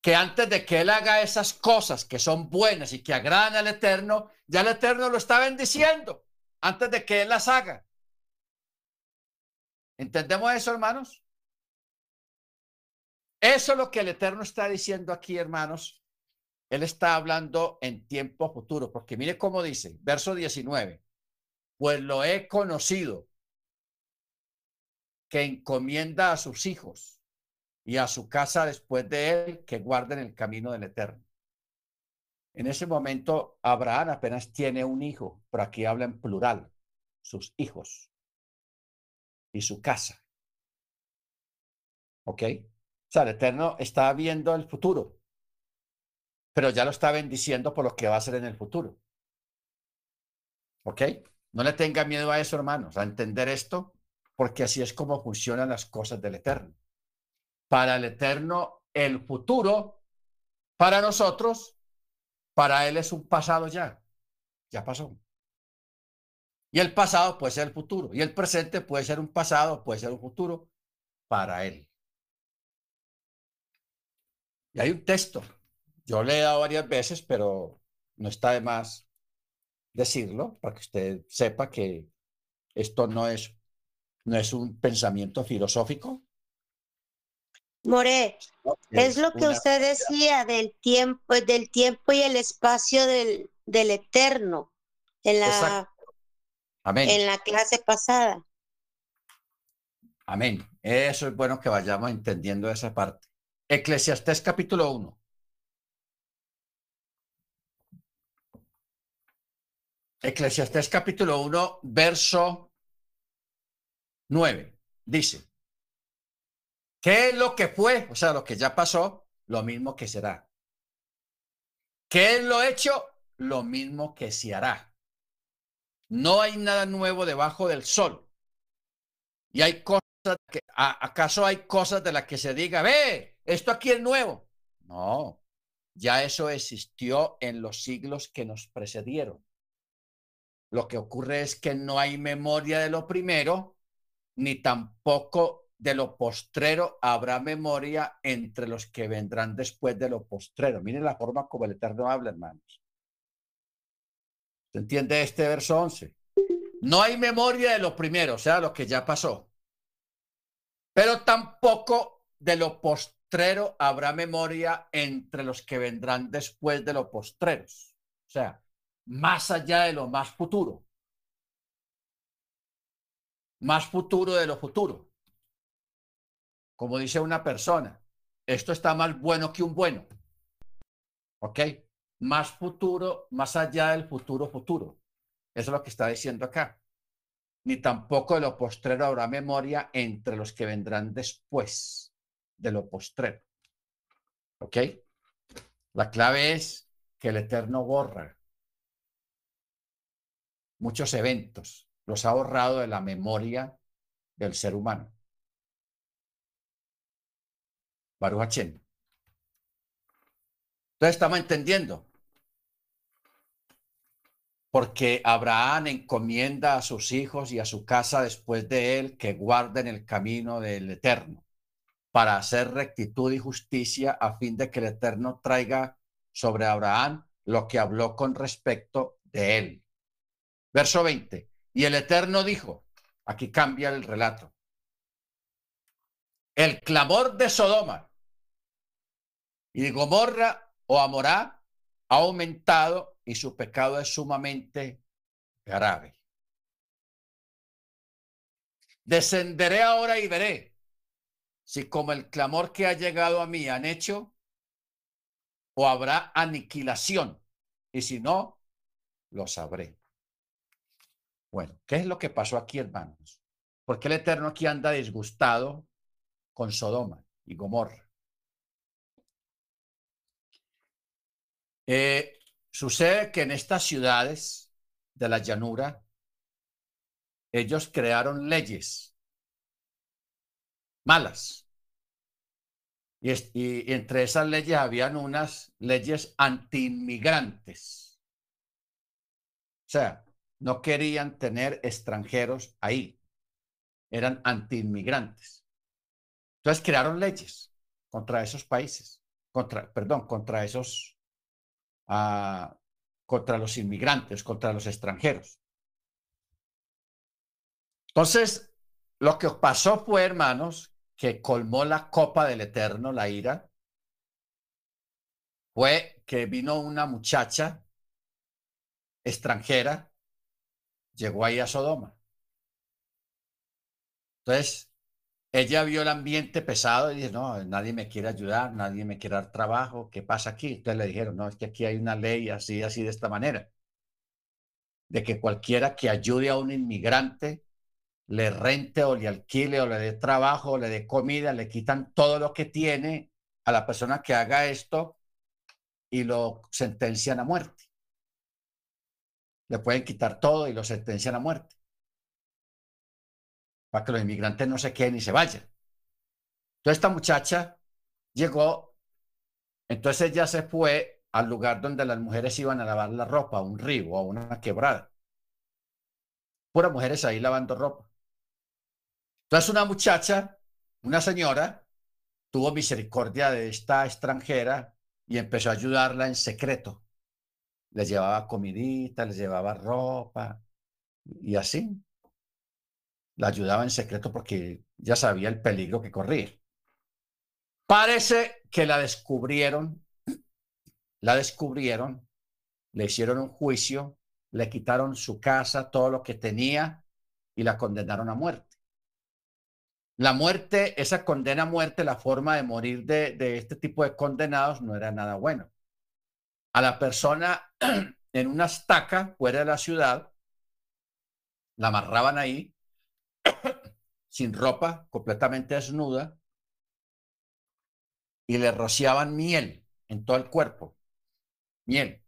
[SPEAKER 1] que antes de que él haga esas cosas que son buenas y que agradan al Eterno, ya el Eterno lo está bendiciendo antes de que él las haga. ¿Entendemos eso, hermanos? Eso es lo que el Eterno está diciendo aquí, hermanos. Él está hablando en tiempo futuro, porque mire cómo dice, verso 19, pues lo he conocido, que encomienda a sus hijos y a su casa después de él, que guarden el camino del Eterno. En ese momento, Abraham apenas tiene un hijo, pero aquí habla en plural, sus hijos y su casa. ¿Ok? O sea, el Eterno está viendo el futuro, pero ya lo está bendiciendo por lo que va a hacer en el futuro. ¿Ok? No le tenga miedo a eso, hermanos, a entender esto, porque así es como funcionan las cosas del Eterno. Para el Eterno, el futuro, para nosotros, para Él es un pasado ya. Ya pasó. Y el pasado puede ser el futuro. Y el presente puede ser un pasado, puede ser un futuro para Él. Y hay un texto, yo le he dado varias veces, pero no está de más decirlo para que usted sepa que esto no es, no es un pensamiento filosófico.
[SPEAKER 3] More, es, lo que usted decía del tiempo, del tiempo y el espacio del, del eterno en la, en la clase pasada.
[SPEAKER 1] Amén. Eso es bueno que vayamos entendiendo esa parte. Eclesiastés capítulo 1. Eclesiastés capítulo 1, verso 9. Dice, ¿qué es lo que fue? O sea, lo que ya pasó, lo mismo que será. ¿Qué es lo hecho? Lo mismo que se hará. No hay nada nuevo debajo del sol. Y hay cosas que, ¿acaso hay cosas de las que se diga, ve, esto aquí es nuevo. No, ya eso existió en los siglos que nos precedieron. Lo que ocurre es que no hay memoria de lo primero, ni tampoco de lo postrero habrá memoria entre los que vendrán después de lo postrero. Miren la forma como el Eterno habla, hermanos. ¿Se entiende este verso 11? No hay memoria de lo primero, o sea, lo que ya pasó. Pero tampoco de lo postrero habrá memoria entre los que vendrán después de los postreros. O sea, más allá de lo más futuro. Más futuro de lo futuro. Como dice una persona, esto está más bueno que un bueno. ¿Ok? Más futuro, más allá del futuro futuro. Eso es lo que está diciendo acá. Ni tampoco de lo postrero habrá memoria entre los que vendrán después de lo postrero. ¿Ok? La clave es que el Eterno borra muchos eventos, los ha borrado de la memoria del ser humano. Baruch Entonces estamos entendiendo. Porque Abraham encomienda a sus hijos y a su casa después de él que guarden el camino del Eterno para hacer rectitud y justicia a fin de que el Eterno traiga sobre Abraham lo que habló con respecto de él. Verso 20. Y el Eterno dijo, aquí cambia el relato, el clamor de Sodoma y de Gomorra o Amorá ha aumentado y su pecado es sumamente grave. Descenderé ahora y veré si como el clamor que ha llegado a mí han hecho, o habrá aniquilación, y si no, lo sabré. Bueno, ¿qué es lo que pasó aquí, hermanos? ¿Por qué el Eterno aquí anda disgustado con Sodoma y Gomorra? Eh, sucede que en estas ciudades de la llanura, ellos crearon leyes malas. Y, y, entre esas leyes habían unas leyes anti-inmigrantes. O sea, no querían tener extranjeros ahí. Eran anti-inmigrantes. Entonces crearon leyes contra esos países, contra, perdón, contra esos, uh, contra los inmigrantes, contra los extranjeros. Entonces, lo que pasó fue, hermanos, que colmó la copa del Eterno, la ira, fue que vino una muchacha extranjera, llegó ahí a Sodoma. Entonces, ella vio el ambiente pesado y dijo, no, nadie me quiere ayudar, nadie me quiere dar trabajo, ¿qué pasa aquí? Entonces le dijeron, no, es que aquí hay una ley así, así, de esta manera, de que cualquiera que ayude a un inmigrante, le rente o le alquile o le dé trabajo o le dé comida, le quitan todo lo que tiene a la persona que haga esto y lo sentencian a muerte. Le pueden quitar todo y lo sentencian a muerte. Para que los inmigrantes no se queden y se vayan. Entonces esta muchacha llegó, entonces ella se fue al lugar donde las mujeres iban a lavar la ropa, a un río a una quebrada. Puras mujeres ahí lavando ropa. Entonces una muchacha, una señora, tuvo misericordia de esta extranjera y empezó a ayudarla en secreto. Les llevaba comidita, les llevaba ropa y así. La ayudaba en secreto porque ya sabía el peligro que corría. Parece que la descubrieron, la descubrieron, le hicieron un juicio, le quitaron su casa, todo lo que tenía y la condenaron a muerte. La muerte, esa condena a muerte, la forma de morir de, este tipo de condenados no era nada bueno. A la persona en una estaca fuera de la ciudad, la amarraban ahí, sin ropa, completamente desnuda, y le rociaban miel en todo el cuerpo. Miel.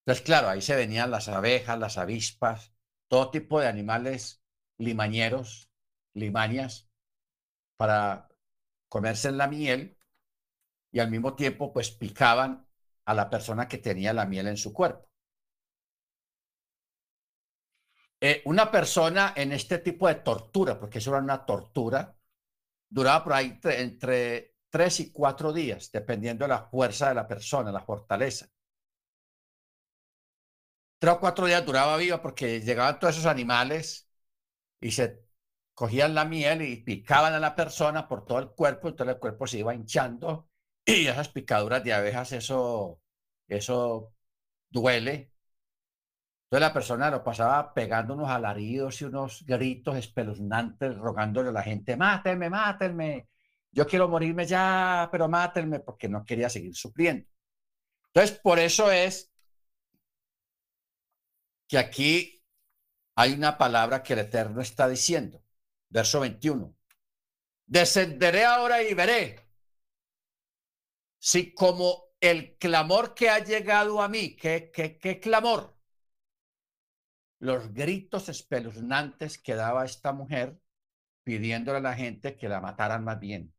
[SPEAKER 1] Entonces, claro, ahí se venían las abejas, las avispas, todo tipo de animales limañeros limanias para comerse en la miel y al mismo tiempo pues picaban a la persona que tenía la miel en su cuerpo. Eh, una persona en este tipo de tortura, porque eso era una tortura, duraba por ahí entre tres y cuatro días, dependiendo de la fuerza de la persona, la fortaleza. Tres o cuatro días duraba viva porque llegaban todos esos animales y se cogían la miel y picaban a la persona por todo el cuerpo, entonces el cuerpo se iba hinchando y esas picaduras de abejas, eso, eso duele. Entonces la persona lo pasaba pegando unos alaridos y unos gritos espeluznantes, rogándole a la gente, mátenme, mátenme, yo quiero morirme ya, pero mátenme, porque no quería seguir sufriendo. Entonces, por eso es que aquí hay una palabra que el Eterno está diciendo. Verso 21. Descenderé ahora y veré si como el clamor que ha llegado a mí, ¿qué, qué, qué clamor? Los gritos espeluznantes que daba esta mujer pidiéndole a la gente que la mataran más bien.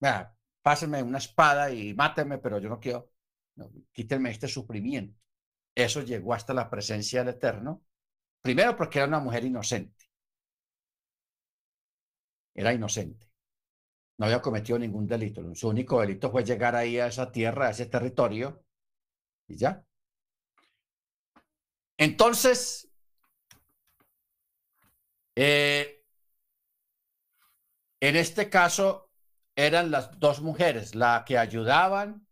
[SPEAKER 1] Mira, pásenme una espada y mátenme, pero yo no quiero, no, quítenme este sufrimiento. Eso llegó hasta la presencia del Eterno, primero porque era una mujer inocente era inocente. No había cometido ningún delito. Su único delito fue llegar ahí a esa tierra, a ese territorio, y ya. Entonces, eh, en este caso eran las dos mujeres, la que ayudaban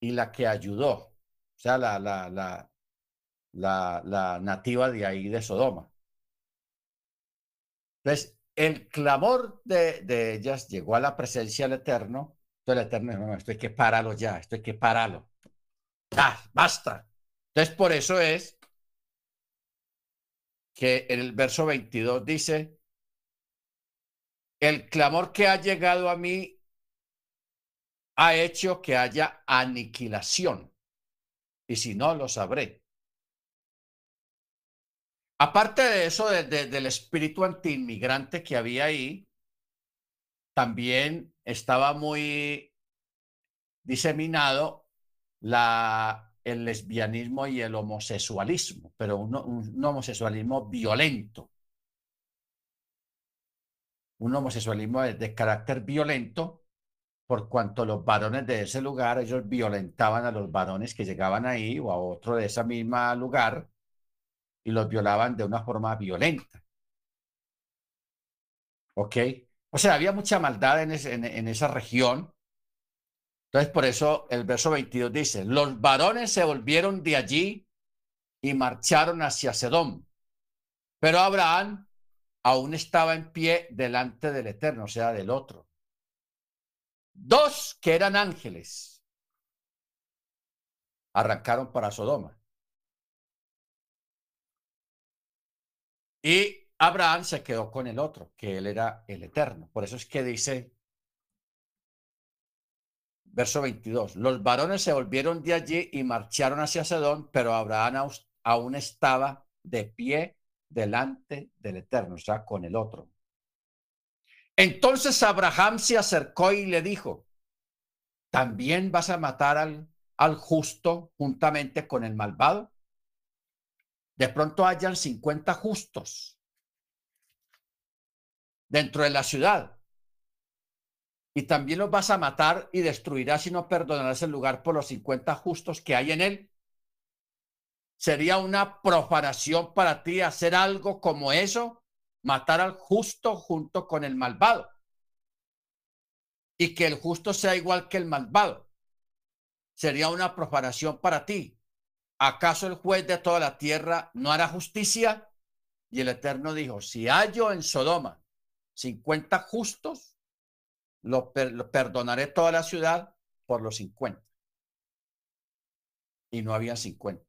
[SPEAKER 1] y la que ayudó, o sea, la, la, la, la, nativa de ahí de Sodoma. Entonces, el clamor de, ellas llegó a la presencia del Eterno. Entonces el Eterno dijo, no, esto hay que pararlo ya, esto hay que pararlo. Ya, basta. Entonces por eso es que en el verso 22 dice, el clamor que ha llegado a mí ha hecho que haya aniquilación, y si no, lo sabré. Aparte de eso, del espíritu antiinmigrante que había ahí, también estaba muy diseminado el lesbianismo y el homosexualismo, pero un, un homosexualismo violento. Un homosexualismo de, carácter violento, por cuanto los varones de ese lugar, ellos violentaban a los varones que llegaban ahí o a otro de ese mismo lugar y los violaban de una forma violenta. ¿Ok? O sea, había mucha maldad en, esa región entonces, por eso el verso 22 dice, los varones se volvieron de allí y marcharon hacia Sedón. Pero Abraham aún estaba en pie delante del Eterno, o sea, del otro. Dos que eran ángeles arrancaron para Sodoma. Y Abraham se quedó con el otro, que él era el Eterno. Por eso es que dice Verso 22. Los varones se volvieron de allí y marcharon hacia Sedón, pero Abraham aún estaba de pie delante del Eterno, o sea, con el otro. Entonces Abraham se acercó y le dijo, ¿también vas a matar al, al justo juntamente con el malvado? De pronto hayan 50 justos dentro de la ciudad y también los vas a matar y destruirás y no perdonarás el lugar por los 50 justos que hay en él. ¿Sería una profanación para ti hacer algo como eso? Matar al justo junto con el malvado. Y que el justo sea igual que el malvado. Sería una profanación para ti. ¿Acaso el juez de toda la tierra no hará justicia? Y el Eterno dijo, si hallo en Sodoma 50 justos, lo, perdonaré toda la ciudad por los 50. Y no había 50.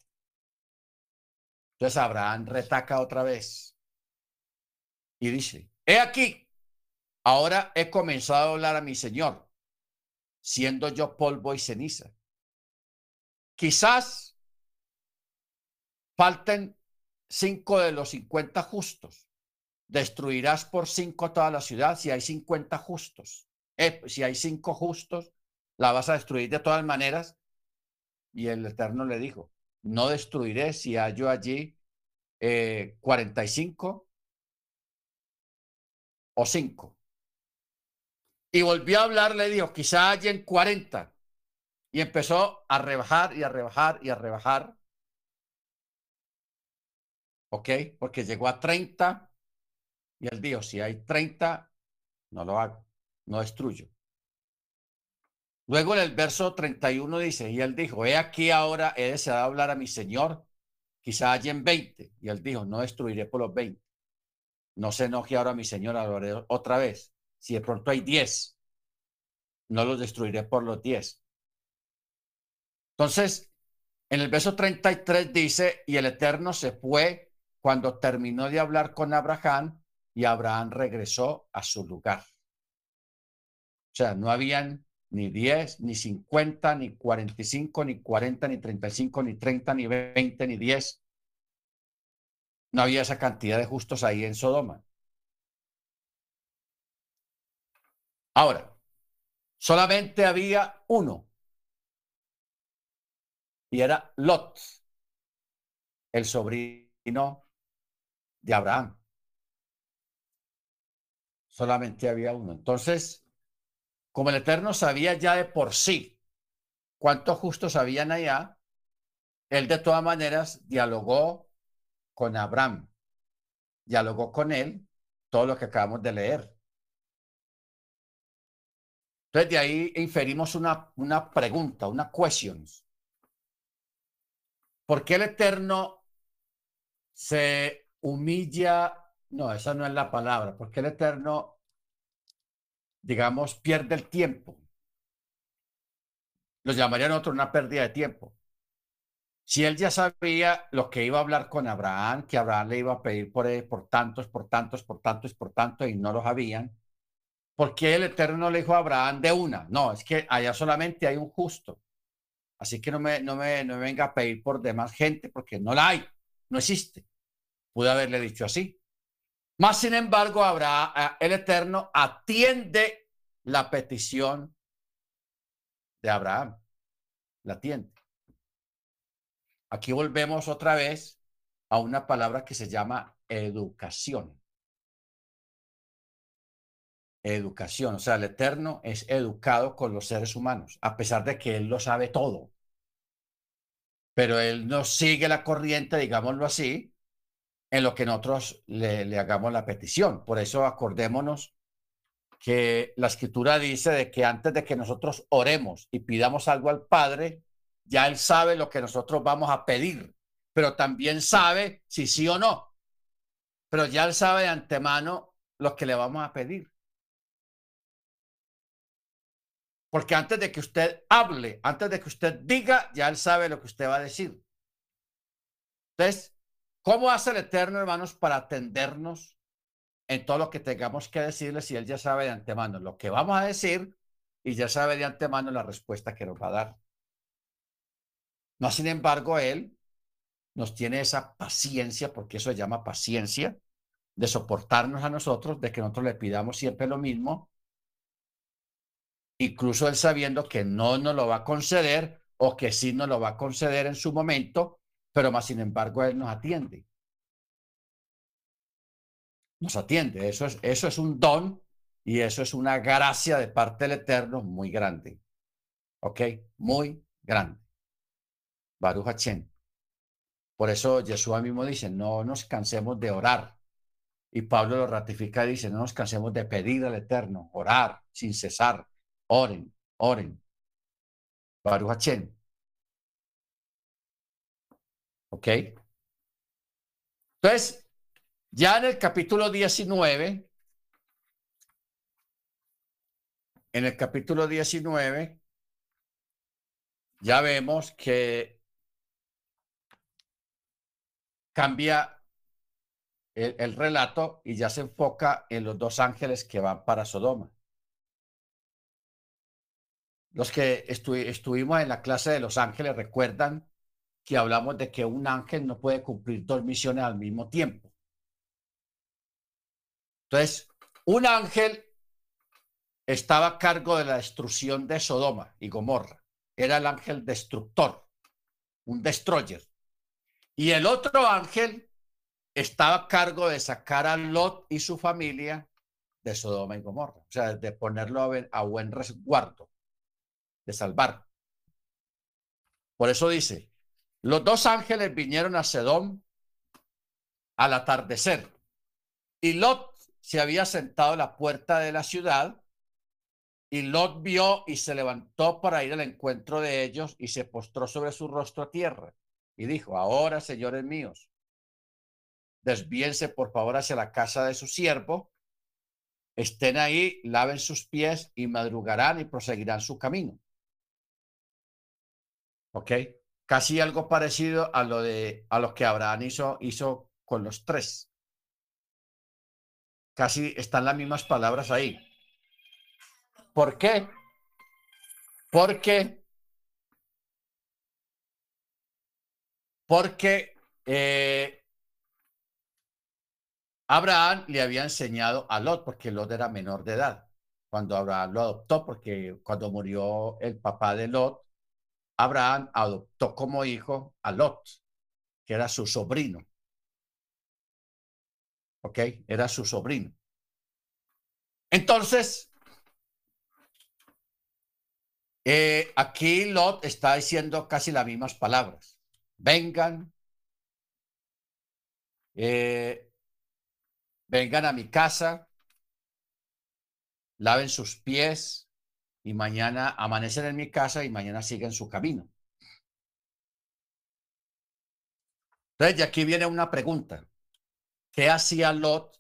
[SPEAKER 1] Entonces Abraham retaca otra vez y dice, he aquí, ahora he comenzado a hablar a mi Señor, siendo yo polvo y ceniza. Quizás falten cinco de los 50 justos. Destruirás por cinco toda la ciudad si hay 50 justos. Eh, si hay cinco justos, la vas a destruir de todas maneras. Y el Eterno le dijo, no destruiré si hallo allí eh, 45 o 5. Y volvió a hablar, le dijo, quizá hallen 40. Y empezó a rebajar y a rebajar y a rebajar. ¿Ok? Porque llegó a 30 y él dijo, si hay 30, no lo hago no destruyo. Luego en el verso 31 dice, y él dijo, he aquí ahora he deseado hablar a mi Señor, quizá en 20. Y él dijo, no destruiré por los 20. No se enoje ahora mi Señor, hablaré otra vez. Si de pronto hay 10, no los destruiré por los 10. Entonces, en el verso 33 dice, y el Eterno se fue cuando terminó de hablar con Abraham y Abraham regresó a su lugar. O sea, no habían ni 10, ni 50, ni 45, ni 40, ni 35, ni 30, ni 20, ni 10. No había esa cantidad de justos ahí en Sodoma. Ahora, solamente había uno. Y era Lot, el sobrino de Abraham. Solamente había uno. Entonces, como el Eterno sabía ya de por sí cuántos justos habían allá, él de todas maneras dialogó con Abraham, dialogó con él todo lo que acabamos de leer. Entonces de ahí inferimos una, una pregunta, una question. ¿Por qué el Eterno se humilla? No, esa no es la palabra. ¿Por qué el Eterno digamos, pierde el tiempo. Lo llamarían otro una pérdida de tiempo. Si él ya sabía lo que iba a hablar con Abraham, que Abraham le iba a pedir por, por tantos, por tantos, por tantos, por tantos, y no los habían, ¿por qué el Eterno le dijo a Abraham de una? No, es que allá solamente hay un justo. Así que no me, no me, no me venga a pedir por demás gente, porque no la hay, no existe. Pude haberle dicho así. Más sin embargo, Abraham, eh, el Eterno atiende la petición de Abraham. La atiende. Aquí volvemos otra vez a una palabra que se llama educación. Educación, o sea, el Eterno es educado con los seres humanos, a pesar de que Él lo sabe todo. Pero Él no sigue la corriente, digámoslo así, en lo que nosotros le, hagamos la petición. Por eso acordémonos que la escritura dice de que antes de que nosotros oremos y pidamos algo al Padre, ya Él sabe lo que nosotros vamos a pedir, pero también sabe si sí o no. Pero ya Él sabe de antemano lo que le vamos a pedir. Porque antes de que usted hable, antes de que usted diga, ya Él sabe lo que usted va a decir. Entonces, ¿cómo hace el Eterno, hermanos, para atendernos en todo lo que tengamos que decirle si Él ya sabe de antemano lo que vamos a decir y ya sabe de antemano la respuesta que nos va a dar? No, sin embargo, Él nos tiene esa paciencia, porque eso se llama paciencia, de soportarnos a nosotros, de que nosotros le pidamos siempre lo mismo, incluso Él sabiendo que no nos lo va a conceder o que sí nos lo va a conceder en su momento, pero más sin embargo Él nos atiende. Nos atiende. Eso es, eso es un don y eso es una gracia de parte del Eterno muy grande. ¿Ok? Muy grande. Baruch Hachem. Por eso Jesús mismo dice, no nos cansemos de orar. Y Pablo lo ratifica y dice, no nos cansemos de pedir al Eterno, orar sin cesar. Oren, oren. Baruch Hachem. ¿Ok? Entonces, ya en el capítulo 19, en el capítulo 19, ya vemos que cambia el, relato y ya se enfoca en los dos ángeles que van para Sodoma. Los que estuvimos en la clase de los ángeles recuerdan que hablamos de que un ángel no puede cumplir dos misiones al mismo tiempo. Entonces, un ángel estaba a cargo de la destrucción de Sodoma y Gomorra. Era el ángel destructor, un destroyer. Y el otro ángel estaba a cargo de sacar a Lot y su familia de Sodoma y Gomorra, o sea, de ponerlo a, buen resguardo, de salvar. Por eso dice, los dos ángeles vinieron a Sodom al atardecer y Lot se había sentado a la puerta de la ciudad y Lot vio y se levantó para ir al encuentro de ellos y se postró sobre su rostro a tierra y dijo, ahora, señores míos, desvíense por favor hacia la casa de su siervo, estén ahí, laven sus pies y madrugarán y proseguirán su camino. ¿Ok? Casi algo parecido a lo de a lo que Abraham hizo, hizo con los tres. Casi están las mismas palabras ahí. ¿Por qué? Porque porque eh, Abraham le había enseñado a Lot, porque Lot era menor de edad, cuando Abraham lo adoptó, porque cuando murió el papá de Lot, Abraham adoptó como hijo a Lot, que era su sobrino. ¿Ok? Era su sobrino. Entonces, eh, aquí Lot está diciendo casi las mismas palabras vengan, eh, vengan a mi casa, laven sus pies y mañana amanecen en mi casa y mañana siguen su camino. Entonces, de aquí viene una pregunta. ¿Qué hacía Lot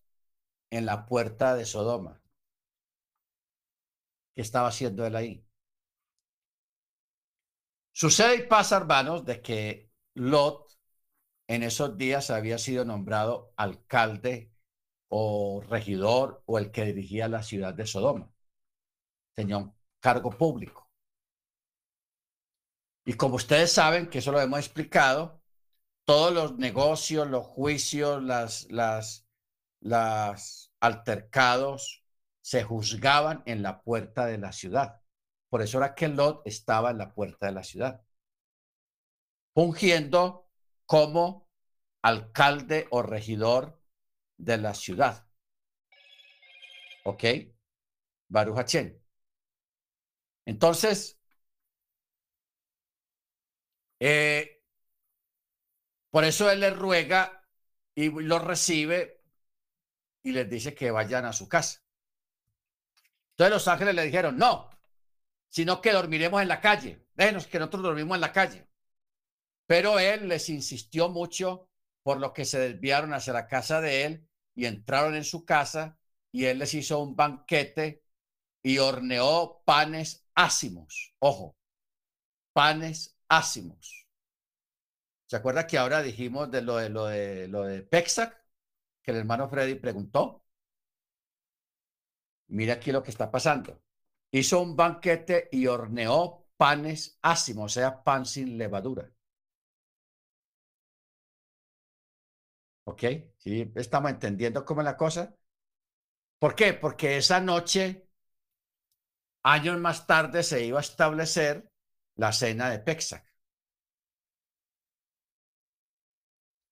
[SPEAKER 1] en la puerta de Sodoma? ¿Qué estaba haciendo él ahí? Sucede y pasa, hermanos, de que Lot en esos días había sido nombrado alcalde o regidor o el que dirigía la ciudad de Sodoma. Tenía un cargo público. Y como ustedes saben, que eso lo hemos explicado, todos los negocios, los juicios, las, las, las altercados se juzgaban en la puerta de la ciudad. Por eso era que Lot estaba en la puerta de la ciudad, fungiendo como alcalde o regidor de la ciudad. ¿Ok? Baruch Entonces, eh, por eso él le ruega y lo recibe y les dice que vayan a su casa. Entonces los ángeles le dijeron, no, sino que dormiremos en la calle. Déjenos que nosotros dormimos en la calle. Pero él les insistió mucho, por lo que se desviaron hacia la casa de él y entraron en su casa y él les hizo un banquete y horneó panes ácimos. Ojo, panes ácimos. ¿Se acuerda que ahora dijimos de lo de lo de lo de Pexac que el hermano Freddy preguntó? Mira aquí lo que está pasando. Hizo un banquete y horneó panes ácimos, o sea, pan sin levadura. ¿Ok? ¿Sí? ¿Estamos entendiendo cómo es la cosa? ¿Por qué? Porque esa noche, años más tarde, se iba a establecer la cena de Pexac.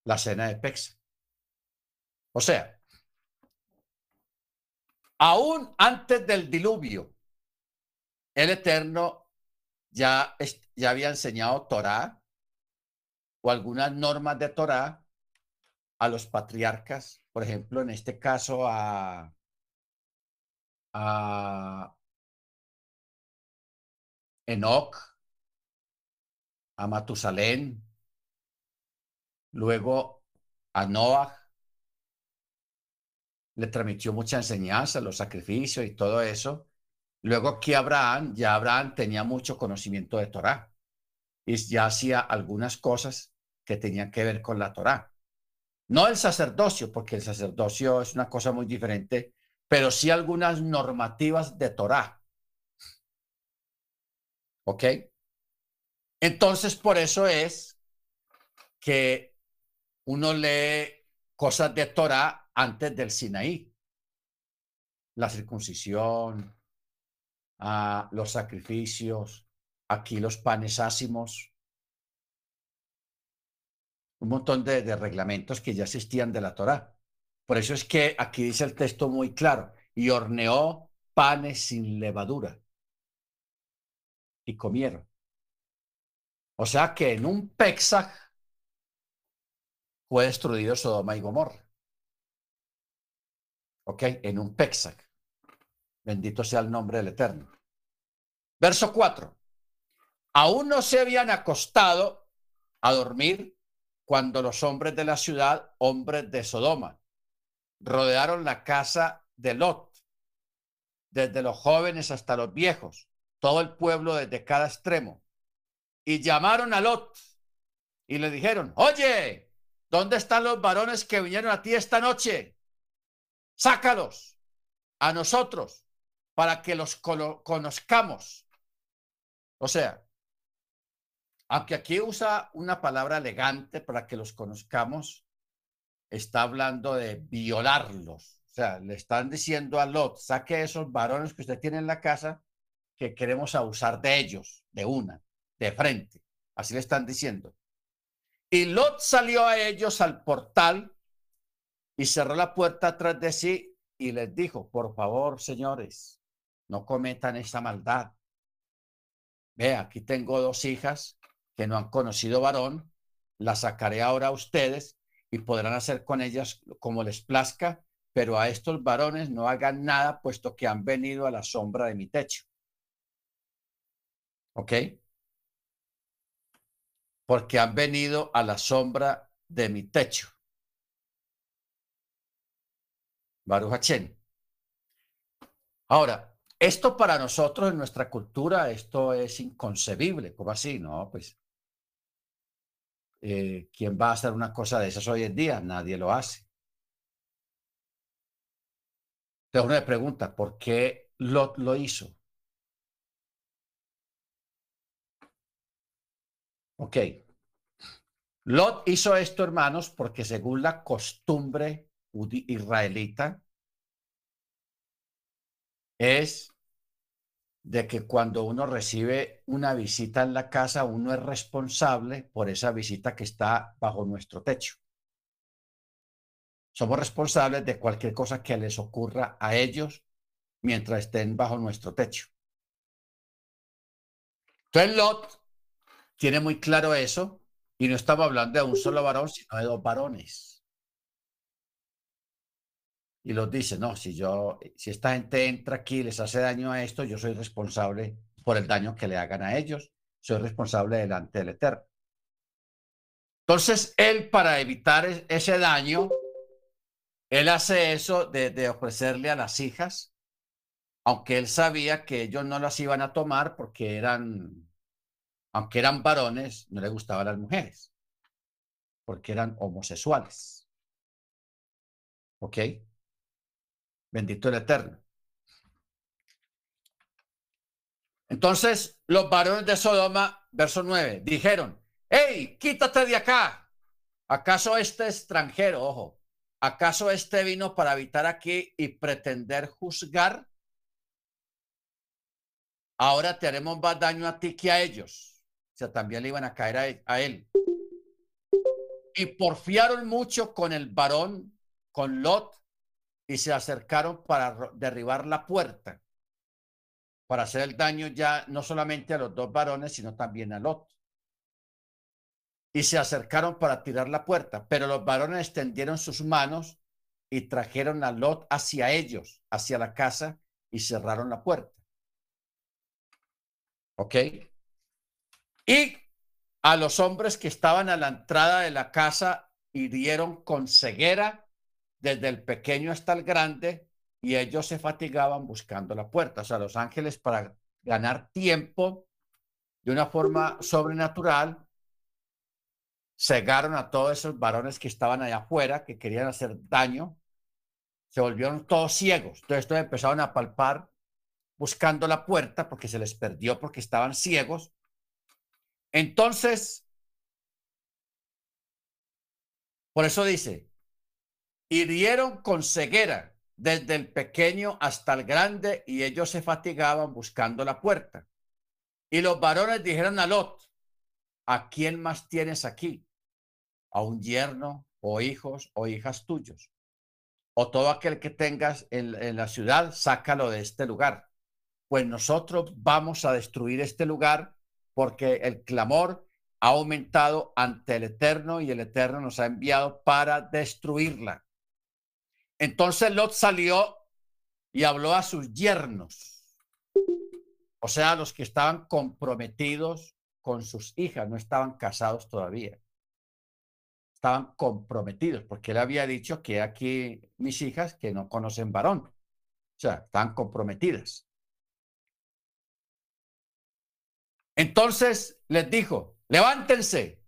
[SPEAKER 1] La cena de Pexac. O sea, aún antes del diluvio, el Eterno ya, ya había enseñado Torah o algunas normas de Torah a los patriarcas, por ejemplo, en este caso a, a Enoch, a Matusalén, luego a Noah, le transmitió mucha enseñanza, los sacrificios y todo eso. Luego aquí Abraham, ya Abraham tenía mucho conocimiento de Torah y ya hacía algunas cosas que tenían que ver con la Torah. No el sacerdocio, porque el sacerdocio es una cosa muy diferente, pero sí algunas normativas de Torah. ¿Ok? Entonces, por eso es que uno lee cosas de Torah antes del Sinaí. La circuncisión, a los sacrificios, aquí los panes ácimos, un montón de, reglamentos que ya existían de la Torá. Por eso es que aquí dice el texto muy claro, y horneó panes sin levadura. Y comieron. O sea que en un Pexaj fue destruido Sodoma y Gomorra. ¿Ok? En un Pexaj. Bendito sea el nombre del Eterno. Verso 4. Aún no se habían acostado a dormir cuando los hombres de la ciudad, hombres de Sodoma, rodearon la casa de Lot, desde los jóvenes hasta los viejos, todo el pueblo desde cada extremo, y llamaron a Lot y le dijeron, oye, ¿dónde están los varones que vinieron a ti esta noche? Sácalos a nosotros para que los conozcamos. O sea, aunque aquí usa una palabra elegante para que los conozcamos, está hablando de violarlos. O sea, le están diciendo a Lot, saque esos varones que usted tiene en la casa que queremos abusar de ellos, de una, de frente. Así le están diciendo. Y Lot salió a ellos al portal y cerró la puerta atrás de sí y les dijo, por favor, señores, no cometan esa maldad. Ve, aquí tengo dos hijas que no han conocido varón, las sacaré ahora a ustedes y podrán hacer con ellas como les plazca, pero a estos varones no hagan nada, puesto que han venido a la sombra de mi techo. ¿Ok? Porque han venido a la sombra de mi techo. Baruch Ahora, esto para nosotros en nuestra cultura, esto es inconcebible. ¿Cómo así? No, pues. eh, ¿quién va a hacer una cosa de esas hoy en día? Nadie lo hace. Entonces uno le pregunta, ¿por qué Lot lo hizo? Ok. Lot hizo esto, hermanos, porque según la costumbre israelita, es de que cuando uno recibe una visita en la casa, uno es responsable por esa visita que está bajo nuestro techo. Somos responsables de cualquier cosa que les ocurra a ellos mientras estén bajo nuestro techo. Entonces Lot tiene muy claro eso y no estamos hablando de un solo varón, sino de dos varones. Y los dice, no, si yo, si esta gente entra aquí y les hace daño a esto, yo soy responsable por el daño que le hagan a ellos. Soy responsable delante del Eterno. Entonces, él, para evitar ese daño, él hace eso de, ofrecerle a las hijas, aunque él sabía que ellos no las iban a tomar porque eran, aunque eran varones, no le gustaban las mujeres, porque eran homosexuales. ¿Ok? Bendito el Eterno. Entonces, los varones de Sodoma, verso 9, dijeron, hey, quítate de acá. ¿Acaso este extranjero, ojo, ¿Acaso este vino para habitar aquí y pretender juzgar? Ahora te haremos más daño a ti que a ellos. Sea, también le iban a caer a él. Y porfiaron mucho con el varón, con Lot, y se acercaron para derribar la puerta, para hacer el daño ya no solamente a los dos varones, sino también a Lot y se acercaron para tirar la puerta, pero los varones extendieron sus manos y trajeron a Lot hacia ellos, hacia la casa, y cerraron la puerta. ¿Ok? Y a los hombres que estaban a la entrada de la casa hirieron con ceguera desde el pequeño hasta el grande y ellos se fatigaban buscando la puerta. O sea, los ángeles para ganar tiempo de una forma sobrenatural cegaron a todos esos varones que estaban allá afuera, que querían hacer daño, se volvieron todos ciegos. Entonces, estos empezaron a palpar buscando la puerta porque se les perdió porque estaban ciegos. Entonces, por eso dice, hirieron con ceguera desde el pequeño hasta el grande y ellos se fatigaban buscando la puerta. Y los varones dijeron a Lot, ¿a quién más tienes aquí? a un yerno o hijos o hijas tuyos. O todo aquel que tengas en, la ciudad, sácalo de este lugar. Pues nosotros vamos a destruir este lugar porque el clamor ha aumentado ante el Eterno y el Eterno nos ha enviado para destruirla. Entonces Lot salió y habló a sus yernos, o sea, los que estaban comprometidos con sus hijas, no estaban casados todavía estaban comprometidos, porque él había dicho que aquí mis hijas que no conocen varón, o sea, están comprometidas. Entonces les dijo, levántense,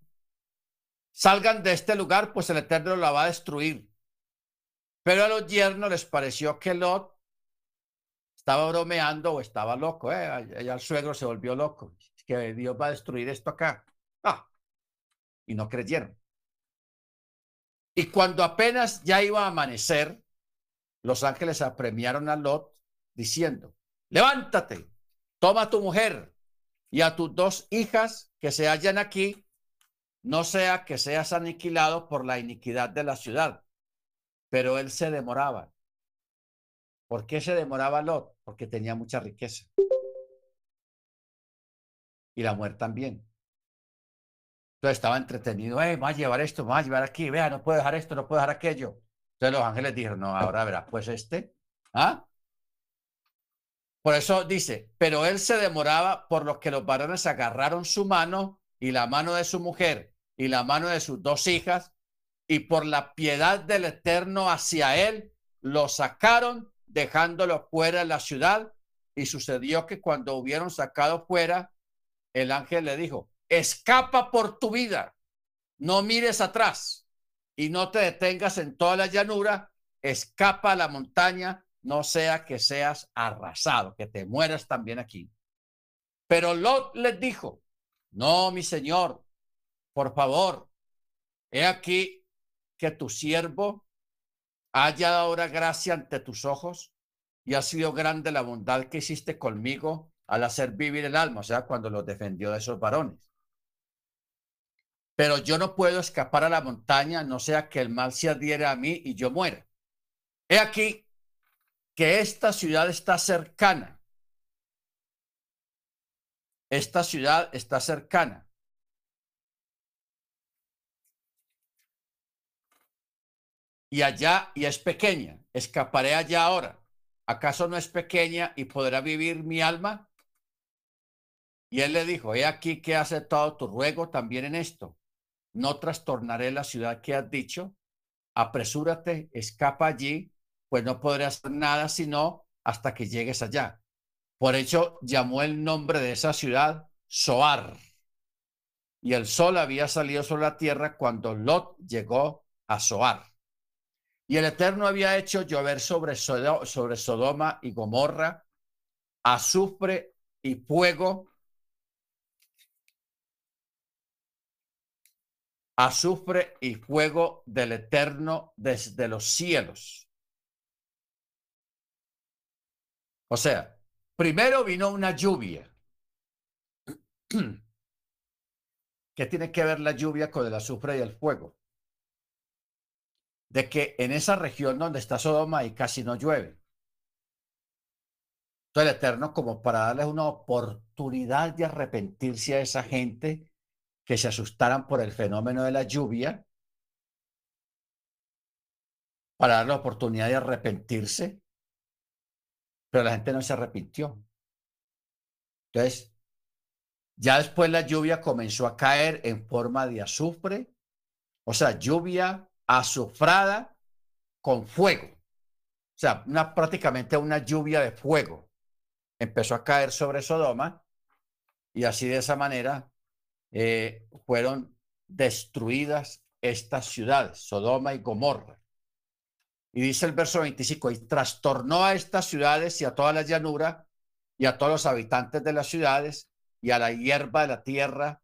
[SPEAKER 1] salgan de este lugar, pues el Eterno la va a destruir. Pero a los yernos les pareció que Lot estaba bromeando o estaba loco. ¿eh? Allá el suegro se volvió loco. Que Dios va a destruir esto acá. Ah, y no creyeron. Y cuando apenas ya iba a amanecer, los ángeles apremiaron a Lot diciendo, levántate, toma tu mujer y a tus dos hijas que se hallan aquí, no sea que seas aniquilado por la iniquidad de la ciudad. Pero él se demoraba. ¿Por qué se demoraba Lot? Porque tenía mucha riqueza. Y la mujer también. Entonces estaba entretenido, eh, va a llevar esto, va a llevar aquí, vea, no puedo dejar esto, no puedo dejar aquello. Entonces los ángeles dijeron, no, ahora verás, pues este, ¿ah? Por eso dice, pero él se demoraba por lo que los varones agarraron su mano y la mano de su mujer y la mano de sus dos hijas y por la piedad del Eterno hacia él, lo sacaron dejándolo fuera de la ciudad y sucedió que cuando hubieron sacado fuera, el ángel le dijo, escapa por tu vida no mires atrás y no te detengas en toda la llanura, escapa a la montaña, no sea que seas arrasado, que te mueras también aquí. Pero Lot les dijo, no, mi señor, por favor, he aquí que tu siervo haya ahora gracia ante tus ojos y ha sido grande la bondad que hiciste conmigo al hacer vivir el alma, o sea, cuando los defendió de esos varones. Pero yo no puedo escapar a la montaña, no sea que el mal se adhiere a mí y yo muera. He aquí que esta ciudad está cercana. Esta ciudad está cercana. Y allá, y es pequeña, escaparé allá ahora. ¿Acaso no es pequeña y podrá vivir mi alma? Y él le dijo, he aquí que he aceptado tu ruego también en esto. No trastornaré la ciudad que has dicho. Apresúrate, escapa allí, pues no podré hacer nada sino hasta que llegues allá. Por hecho, llamó el nombre de esa ciudad Soar. Y el sol había salido sobre la tierra cuando Lot llegó a Soar. Y el Eterno había hecho llover sobre, sobre Sodoma y Gomorra azufre y fuego, azufre y fuego del Eterno desde los cielos. O sea, primero vino una lluvia. ¿Qué tiene que ver la lluvia con el azufre y el fuego? de que en esa región donde está Sodoma y casi no llueve. Entonces el Eterno, como para darles una oportunidad de arrepentirse a esa gente que se asustaran por el fenómeno de la lluvia, para dar la oportunidad de arrepentirse, pero la gente no se arrepintió. Entonces, ya después la lluvia comenzó a caer en forma de azufre, o sea, lluvia azufrada con fuego. O sea, una, prácticamente una lluvia de fuego empezó a caer sobre Sodoma y así de esa manera eh, fueron destruidas estas ciudades, Sodoma y Gomorra. Y dice el verso 25, y trastornó a estas ciudades y a toda la llanura y a todos los habitantes de las ciudades y a la hierba de la tierra.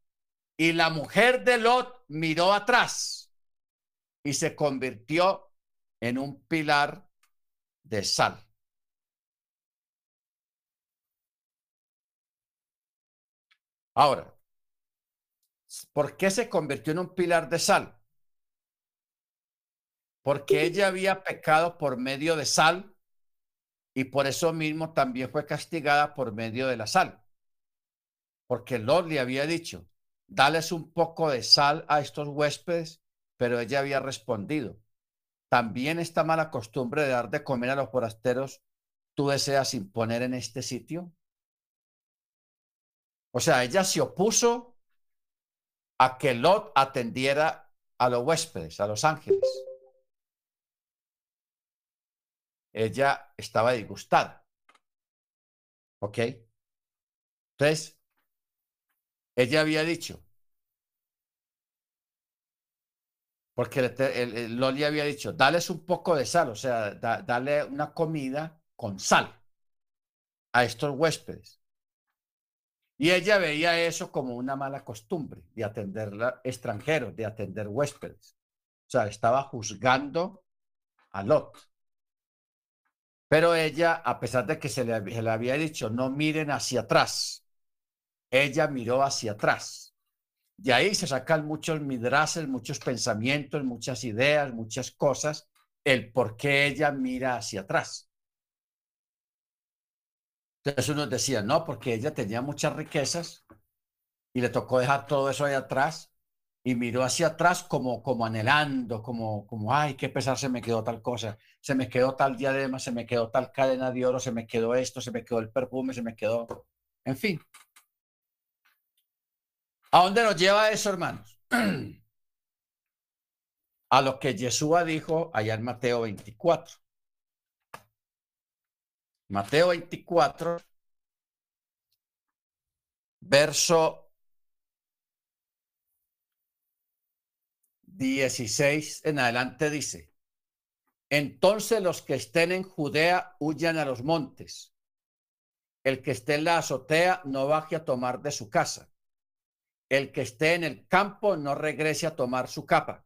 [SPEAKER 1] Y la mujer de Lot miró atrás y se convirtió en un pilar de sal. Ahora, ¿por qué se convirtió en un pilar de sal? Porque ella había pecado por medio de sal y por eso mismo también fue castigada por medio de la sal. Porque Lot le había dicho, dales un poco de sal a estos huéspedes pero ella había respondido, también esta mala costumbre de dar de comer a los forasteros, tú deseas imponer en este sitio. O sea, ella se opuso a que Lot atendiera a los huéspedes, a los ángeles. Ella estaba disgustada. ¿Ok? Entonces, ella había dicho, Porque el, Loli había dicho, dales un poco de sal, o sea, dale una comida con sal a estos huéspedes. Y ella veía eso como una mala costumbre de atender extranjeros, de atender huéspedes. O sea, estaba juzgando a Lot. Pero ella, a pesar de que se le, había dicho, no miren hacia atrás, ella miró hacia atrás de ahí se sacan muchos midrases, muchos pensamientos, muchas ideas, muchas cosas, el por qué ella mira hacia atrás. Entonces uno decía, no, porque ella tenía muchas riquezas y le tocó dejar todo eso ahí atrás y miró hacia atrás como, como anhelando, como, como, ay, qué pesar se me quedó tal cosa, se me quedó tal diadema, se me quedó tal cadena de oro, se me quedó esto, se me quedó el perfume, se me quedó, en fin, ¿A dónde nos lleva eso, hermanos? A lo que Yeshua dijo allá en Mateo 24. Mateo 24, verso 16 en adelante dice, entonces los que estén en Judea huyan a los montes. El que esté en la azotea no baje a tomar de su casa. El que esté en el campo no regrese a tomar su capa.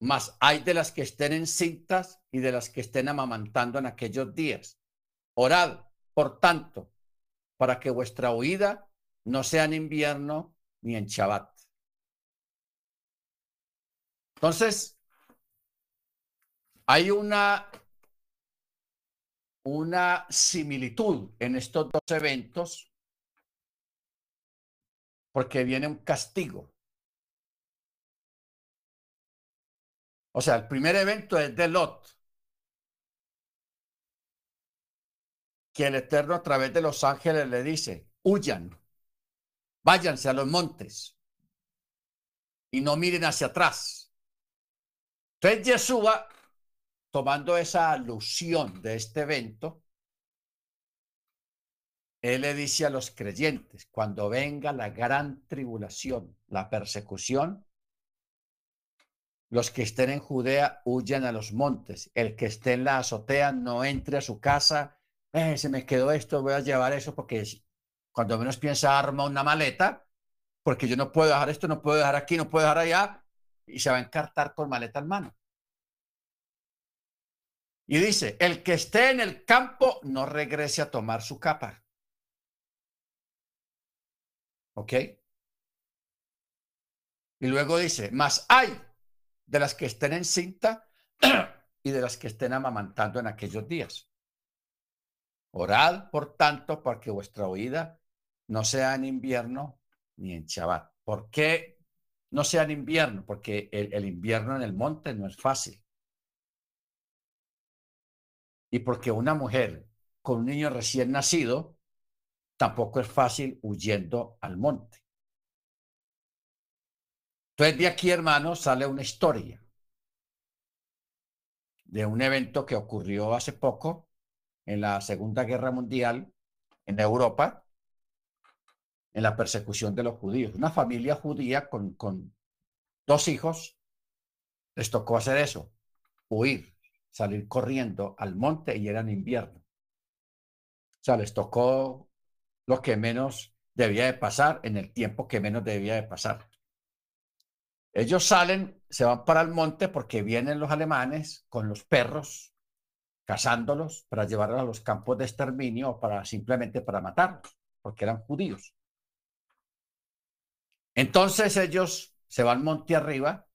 [SPEAKER 1] Mas hay de las que estén en cintas y de las que estén amamantando en aquellos días. Orad, por tanto, para que vuestra huida no sea en invierno ni en Shabbat. Entonces, hay una, una similitud en estos dos eventos porque viene un castigo. O sea, el primer evento es de Lot, que el Eterno a través de los ángeles le dice, huyan, váyanse a los montes y no miren hacia atrás. Entonces Yeshua, tomando esa alusión de este evento, él le dice a los creyentes, cuando venga la gran tribulación, la persecución, los que estén en Judea huyan a los montes. El que esté en la azotea no entre a su casa. Eh, se me quedó esto, voy a llevar eso porque cuando menos piensa arma una maleta, porque yo no puedo dejar esto, no puedo dejar aquí, no puedo dejar allá y se va a encartar con maleta en mano. Y dice, el que esté en el campo no regrese a tomar su capa. ¿Ok? Y luego dice, más hay de las que estén en cinta y de las que estén amamantando en aquellos días. Orad, por tanto, para que vuestra oída no sea en invierno ni en Shabbat. ¿Por qué no sea en invierno, porque el, invierno en el monte no es fácil. Y porque una mujer con un niño recién nacido tampoco es fácil huyendo al monte. Entonces de aquí, hermanos, sale una historia de un evento que ocurrió hace poco en la Segunda Guerra Mundial en Europa, en la persecución de los judíos. Una familia judía con, con dos hijos les tocó hacer eso, huir, salir corriendo al monte y era en invierno. O sea, les tocó lo que menos debía de pasar en el tiempo que menos debía de pasar. Ellos salen, se van para el monte porque vienen los alemanes con los perros, cazándolos para llevarlos a los campos de exterminio o para simplemente para matarlos, porque eran judíos. Entonces ellos se van monte arriba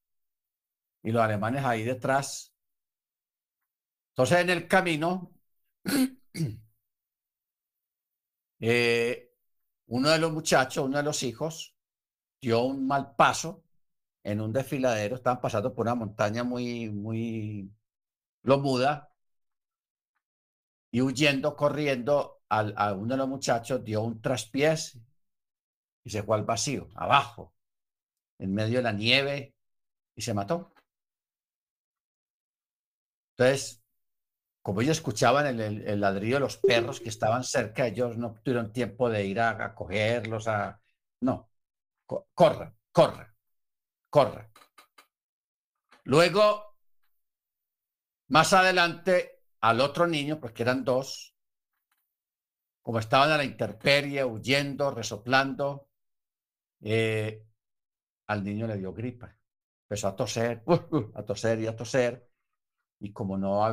[SPEAKER 1] y los alemanes ahí detrás. Entonces en el camino, eh, uno de los muchachos, uno de los hijos, dio un mal paso en un desfiladero. Estaban pasando por una montaña muy, muy lomuda y huyendo, corriendo, al, a uno de los muchachos dio un traspiés y se fue al vacío, abajo, en medio de la nieve, y se mató. Entonces, como ellos escuchaban el, ladrillo de los perros que estaban cerca, ellos no tuvieron tiempo de ir a, cogerlos, a... No, corran, corran, corran. Luego, más adelante, al otro niño, porque eran dos, como estaban a la intemperie, huyendo, resoplando, eh, al niño le dio gripa. Empezó a toser, a toser y a toser. Y como no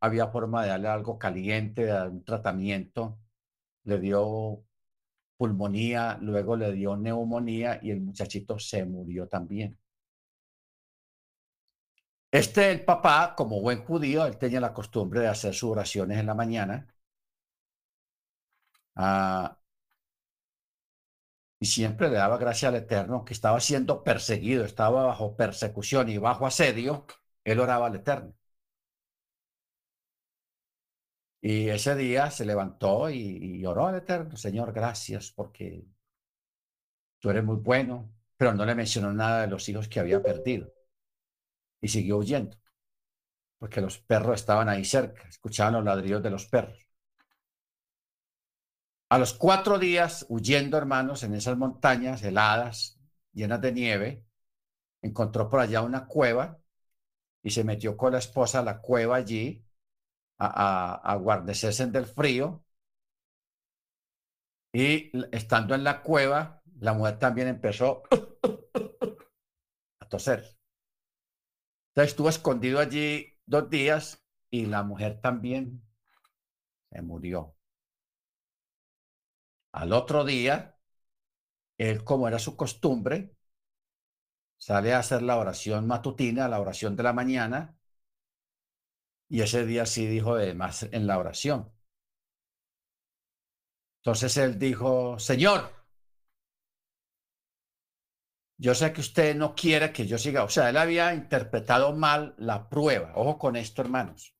[SPEAKER 1] había forma de darle algo caliente, de dar un tratamiento, le dio pulmonía, luego le dio neumonía y el muchachito se murió también. Este, el papá, como buen judío, él tenía la costumbre de hacer sus oraciones en la mañana. Ah, y siempre le daba gracia al Eterno, que estaba siendo perseguido, estaba bajo persecución y bajo asedio, él oraba al Eterno. Y ese día se levantó y, oró al Eterno, Señor, gracias porque tú eres muy bueno, pero no le mencionó nada de los hijos que había perdido. Y siguió huyendo, porque los perros estaban ahí cerca, escuchaban los ladrillos de los perros. A los cuatro días, huyendo, hermanos, en esas montañas heladas, llenas de nieve, encontró por allá una cueva y se metió con la esposa a la cueva allí a, a, a guarnecerse del frío. Y estando en la cueva, la mujer también empezó a toser. Entonces estuvo escondido allí dos días y la mujer también se murió. Al otro día, él, como era su costumbre, sale a hacer la oración matutina, la oración de la mañana, y ese día sí dijo de más en la oración. Entonces él dijo, Señor, yo sé que usted no quiere que yo siga, o sea, él había interpretado mal la prueba. Ojo con esto, hermanos.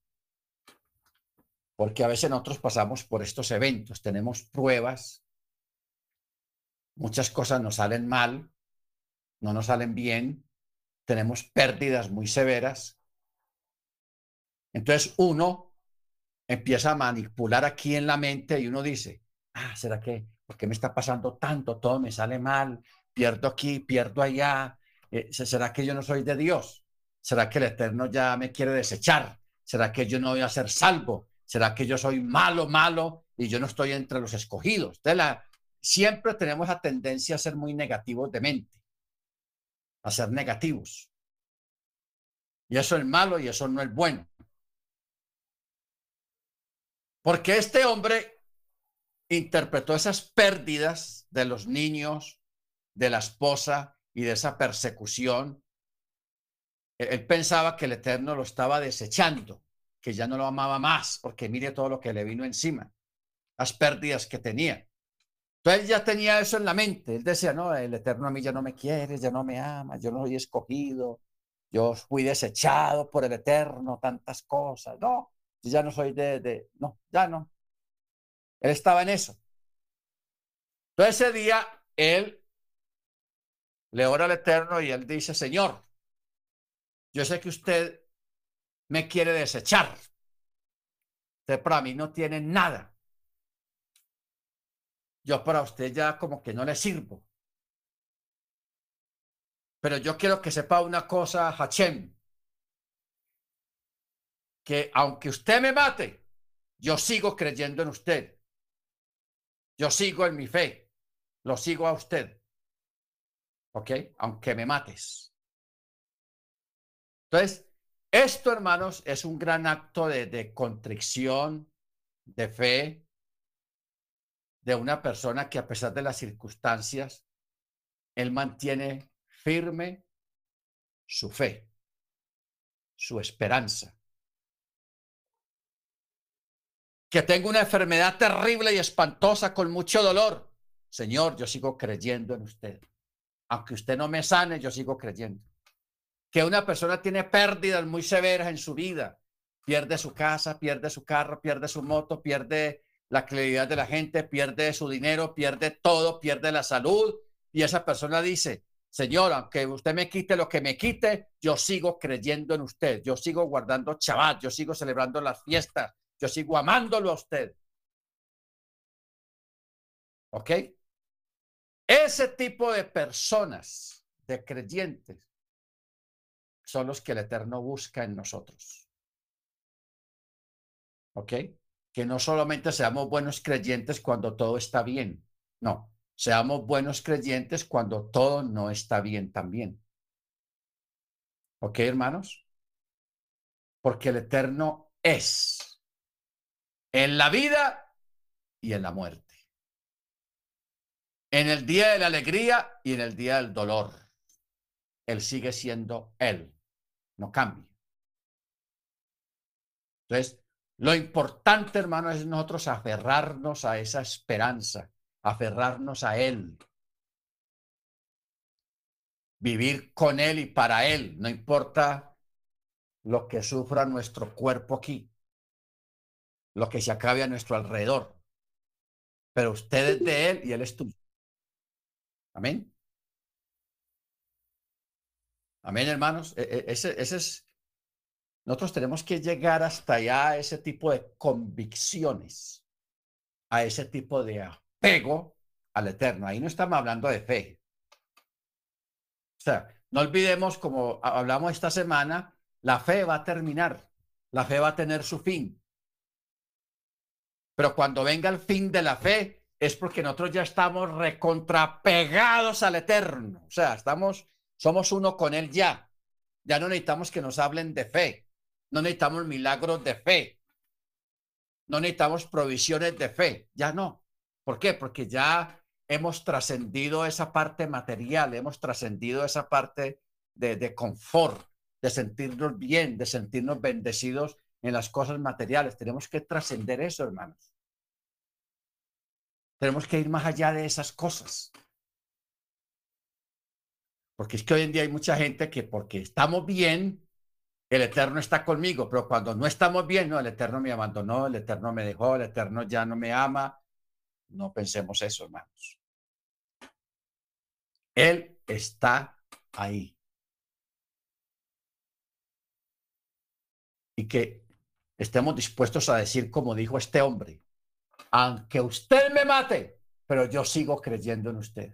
[SPEAKER 1] Porque a veces nosotros pasamos por estos eventos, tenemos pruebas, muchas cosas nos salen mal, no nos salen bien, tenemos pérdidas muy severas. Entonces uno empieza a manipular aquí en la mente y uno dice, ah, ¿será que? ¿Por qué me está pasando tanto? Todo me sale mal, pierdo aquí, pierdo allá. Eh, ¿Será que yo no soy de Dios? ¿Será que el Eterno ya me quiere desechar? ¿Será que yo no voy a ser salvo? ¿Será que yo soy malo, malo y yo no estoy entre los escogidos? De la, siempre tenemos la tendencia a ser muy negativos de mente a ser negativos. Y eso es malo y eso no es bueno. Porque este hombre interpretó esas pérdidas de los niños, de la esposa y de esa persecución. E-, él pensaba que el Eterno lo estaba desechando, que ya no lo amaba más, porque mire todo lo que le vino encima, las pérdidas que tenía. Entonces él ya tenía eso en la mente. Él decía, no, el Eterno a mí ya no me quiere, ya no me ama, yo no soy escogido, yo fui desechado por el Eterno, tantas cosas. No, ya no soy de, de, no, ya no. Él estaba en eso. Entonces ese día él le ora al Eterno y él dice, Señor, yo sé que usted me quiere desechar. Usted para mí no tiene nada yo para usted ya como que no le sirvo. Pero yo quiero que sepa una cosa, Hachem, que aunque usted me mate, yo sigo creyendo en usted. Yo sigo en mi fe. Lo sigo a usted. ¿Ok? Aunque me mates. Entonces, esto, hermanos, es un gran acto de, de contrición, de fe, de una persona que a pesar de las circunstancias, él mantiene firme su fe, su esperanza. Que tengo una enfermedad terrible y espantosa con mucho dolor. Señor, yo sigo creyendo en usted. Aunque usted no me sane, yo sigo creyendo. Que una persona tiene pérdidas muy severas en su vida. Pierde su casa, pierde su carro, pierde su moto, pierde la claridad de la gente, pierde su dinero, pierde todo, pierde la salud y esa persona dice, Señor, aunque usted me quite lo que me quite, yo sigo creyendo en usted, yo sigo guardando chaval, yo sigo celebrando las fiestas, yo sigo amándolo a usted. ¿Ok? Ese tipo de personas, de creyentes, son los que el Eterno busca en nosotros. ¿Ok? Que no solamente seamos buenos creyentes cuando todo está bien, no, seamos buenos creyentes cuando todo no está bien también. ¿Ok, hermanos? Porque el eterno es en la vida y en la muerte. En el día de la alegría y en el día del dolor. Él sigue siendo Él, no cambia. Entonces, lo importante, hermano, es nosotros aferrarnos a esa esperanza, aferrarnos a Él, vivir con Él y para Él, no importa lo que sufra nuestro cuerpo aquí, lo que se acabe a nuestro alrededor, pero usted es de Él y Él es tuyo. Amén. Amén, hermanos. E, e, ese, ese es nosotros tenemos que llegar hasta allá a ese tipo de convicciones, a ese tipo de apego al eterno. Ahí no estamos hablando de fe. sea, no olvidemos, como hablamos esta semana, la fe va a terminar, la fe va a tener su fin. Pero cuando venga el fin de la fe, es porque nosotros ya estamos recontrapegados al eterno. O sea, estamos, somos uno con él ya. Ya no necesitamos que nos hablen de fe. No necesitamos milagros de fe. No necesitamos provisiones de fe. Ya no. ¿Por qué? Porque ya hemos trascendido esa parte material, hemos trascendido esa parte de, de confort, de sentirnos bien, de sentirnos bendecidos en las cosas materiales. Tenemos que trascender eso, hermanos. Tenemos que ir más allá de esas cosas. Porque es que hoy en día hay mucha gente que porque estamos bien, el Eterno está conmigo, pero cuando no estamos bien, no, el Eterno me abandonó, el Eterno me dejó, el Eterno ya no me ama. No pensemos eso, hermanos. Él está ahí. Y que estemos dispuestos a decir, como dijo este hombre, aunque usted me mate, pero yo sigo creyendo en usted.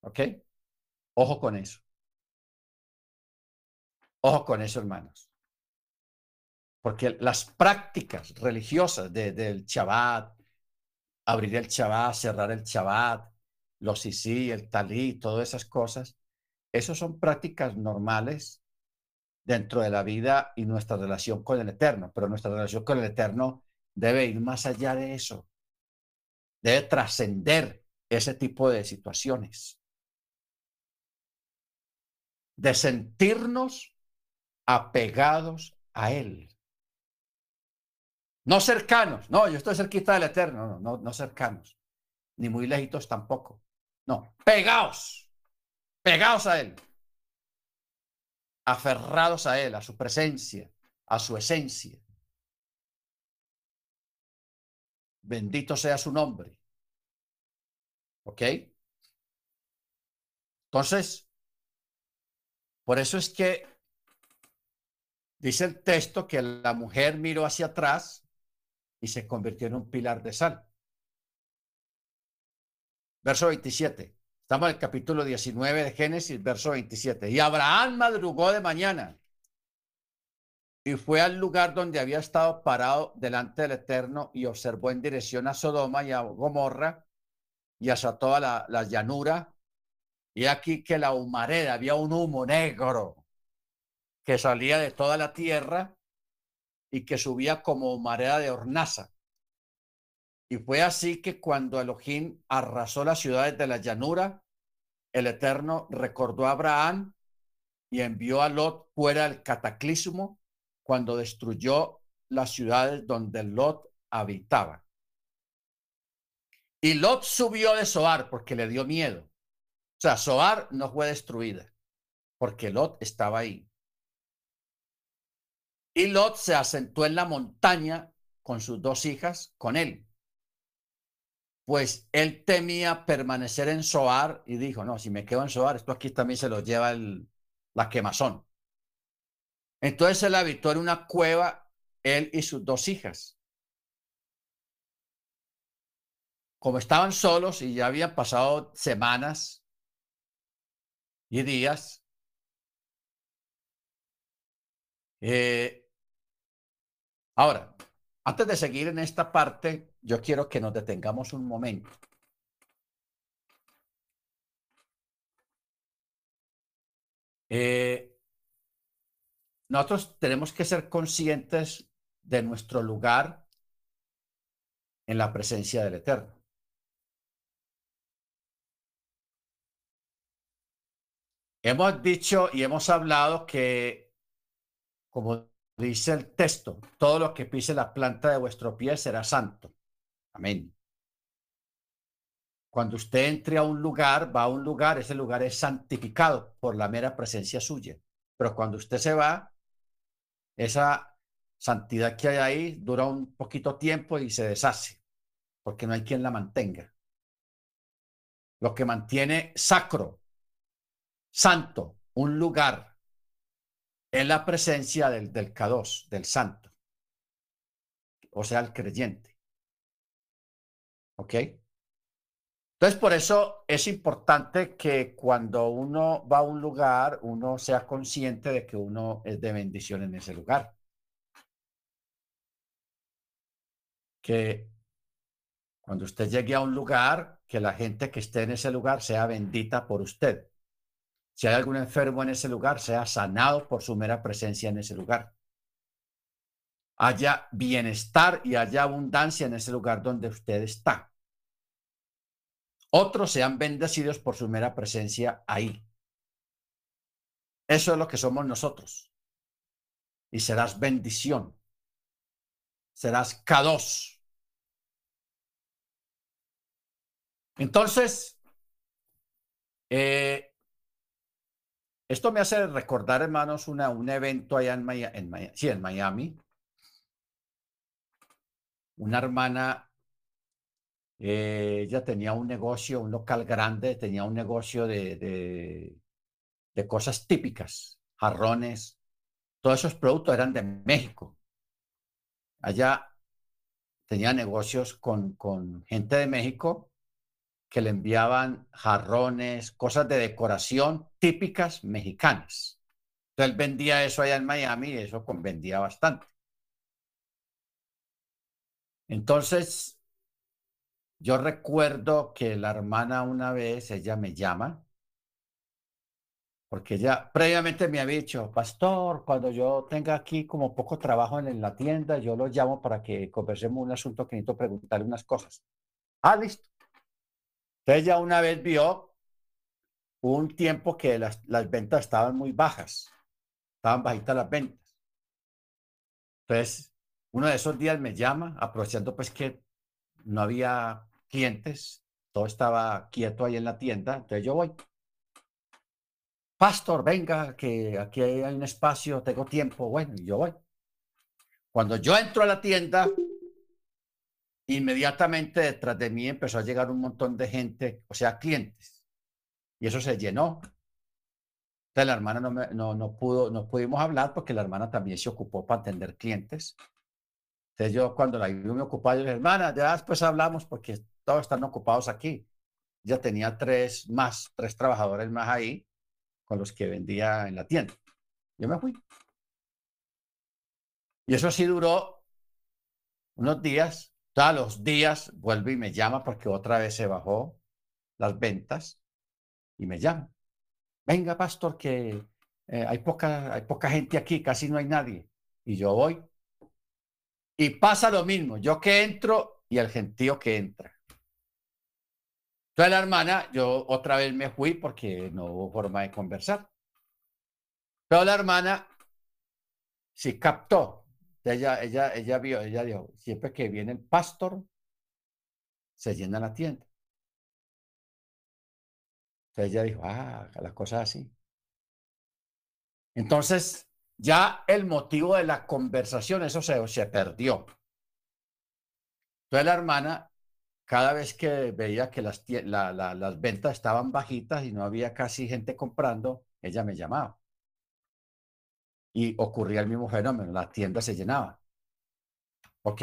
[SPEAKER 1] ¿Ok? Ojo con eso. Ojo con eso, hermanos. Porque las prácticas religiosas del Shabbat, abrir el Shabbat, cerrar el Shabbat, los sí, el talí, todas esas cosas, esos son prácticas normales dentro de la vida y nuestra relación con el Eterno, pero nuestra relación con el Eterno debe ir más allá de eso, debe trascender ese tipo de situaciones, de sentirnos apegados a Él. No cercanos, no, yo estoy cerquita del Eterno, no, no, no cercanos, ni muy lejitos tampoco. No, pegados, pegados a Él, aferrados a Él, a su presencia, a su esencia. Bendito sea su nombre. ¿Ok? Entonces, por eso es que dice el texto que la mujer miró hacia atrás y se convirtió en un pilar de sal. Verso 27. Estamos en el capítulo 19 de Génesis, verso 27. Y Abraham madrugó de mañana y fue al lugar donde había estado parado delante del Eterno y observó en dirección a Sodoma y a Gomorra y hacia toda la, la llanura. Y aquí que la humareda, había un humo negro que salía de toda la tierra y que subía como humareda de hornaza. Y fue así que cuando Elohim arrasó las ciudades de la llanura, el Eterno recordó a Abraham y envió a Lot fuera del cataclismo cuando destruyó las ciudades donde Lot habitaba. Y Lot subió de Soar porque le dio miedo. O sea, Soar no fue destruida porque Lot estaba ahí. Y Lot se asentó en la montaña con sus dos hijas, con él pues él temía permanecer en Soar y dijo, no, si me quedo en Soar, esto aquí también se lo lleva el, la quemazón. Entonces él habitó en una cueva, él y sus dos hijas. Como estaban solos y ya habían pasado semanas y días, eh, ahora, antes de seguir en esta parte, yo quiero que nos detengamos un momento. Eh, nosotros tenemos que ser conscientes de nuestro lugar en la presencia del Eterno. Hemos dicho y hemos hablado que, como Dice el texto, todo lo que pise la planta de vuestro pie será santo. Amén. Cuando usted entre a un lugar, va a un lugar, ese lugar es santificado por la mera presencia suya. Pero cuando usted se va, esa santidad que hay ahí dura un poquito tiempo y se deshace, porque no hay quien la mantenga. Lo que mantiene sacro, santo, un lugar, en la presencia del, del K2, del santo, o sea, el creyente. ¿Ok? Entonces, por eso es importante que cuando uno va a un lugar, uno sea consciente de que uno es de bendición en ese lugar. Que cuando usted llegue a un lugar, que la gente que esté en ese lugar sea bendita por usted. Si hay algún enfermo en ese lugar, sea sanado por su mera presencia en ese lugar. Haya bienestar y haya abundancia en ese lugar donde usted está otros sean bendecidos por su mera presencia ahí. Eso es lo que somos nosotros. Y serás bendición. Serás K2. Entonces, eh, esto me hace recordar, hermanos, una, un evento allá en Miami, sí, en Miami. Una hermana eh, ella tenía un negocio, un local grande, tenía un negocio de, de, de cosas típicas, jarrones, todos esos productos eran de México. Allá tenía negocios con, con gente de México que le enviaban jarrones, cosas de decoración típicas mexicanas. Entonces él vendía eso allá en Miami y eso vendía bastante. Entonces, yo recuerdo que la hermana una vez, ella me llama, porque ella previamente me había dicho, pastor, cuando yo tenga aquí como poco trabajo en, la tienda, yo lo llamo para que conversemos un asunto que necesito preguntarle unas cosas. Ah, listo. Entonces ella una vez vio un tiempo que las, ventas estaban muy bajas, estaban bajitas las ventas. Entonces, uno de esos días me llama, aprovechando pues que no había clientes, todo estaba quieto ahí en la tienda, entonces yo voy. Pastor, venga, que aquí hay un espacio, tengo tiempo, bueno, yo voy. Cuando yo entro a la tienda, inmediatamente detrás de mí empezó a llegar un montón de gente, o sea, clientes, y eso se llenó. Entonces la hermana no, no, no pudo, no pudimos hablar porque la hermana también se ocupó para atender clientes. Entonces yo cuando la vi me ocupaba, yo dije, hermana, ya después hablamos porque todos están ocupados aquí. Ya tenía tres más, tres trabajadores más ahí con los que vendía en la tienda. Yo me fui. Y eso sí duró unos días. Todos los días vuelve y me llama porque otra vez se bajó las ventas y me llama. Venga, pastor, que eh, hay, poca, hay poca gente aquí, casi no hay nadie. Y yo voy y pasa lo mismo, yo que entro y el gentío que entra. Entonces la hermana, yo otra vez me fui porque no hubo forma de conversar. Pero la hermana sí captó. Ella, ella, ella vio, ella dijo, siempre que viene el pastor, se llena la tienda. Entonces ella dijo, ah, las cosas así. Entonces, ya el motivo de la conversación, eso se, se perdió. Entonces la hermana, cada vez que veía que las, las ventas estaban bajitas y no había casi gente comprando, ella me llamaba. Y ocurría el mismo fenómeno, la tienda se llenaba. ¿Ok?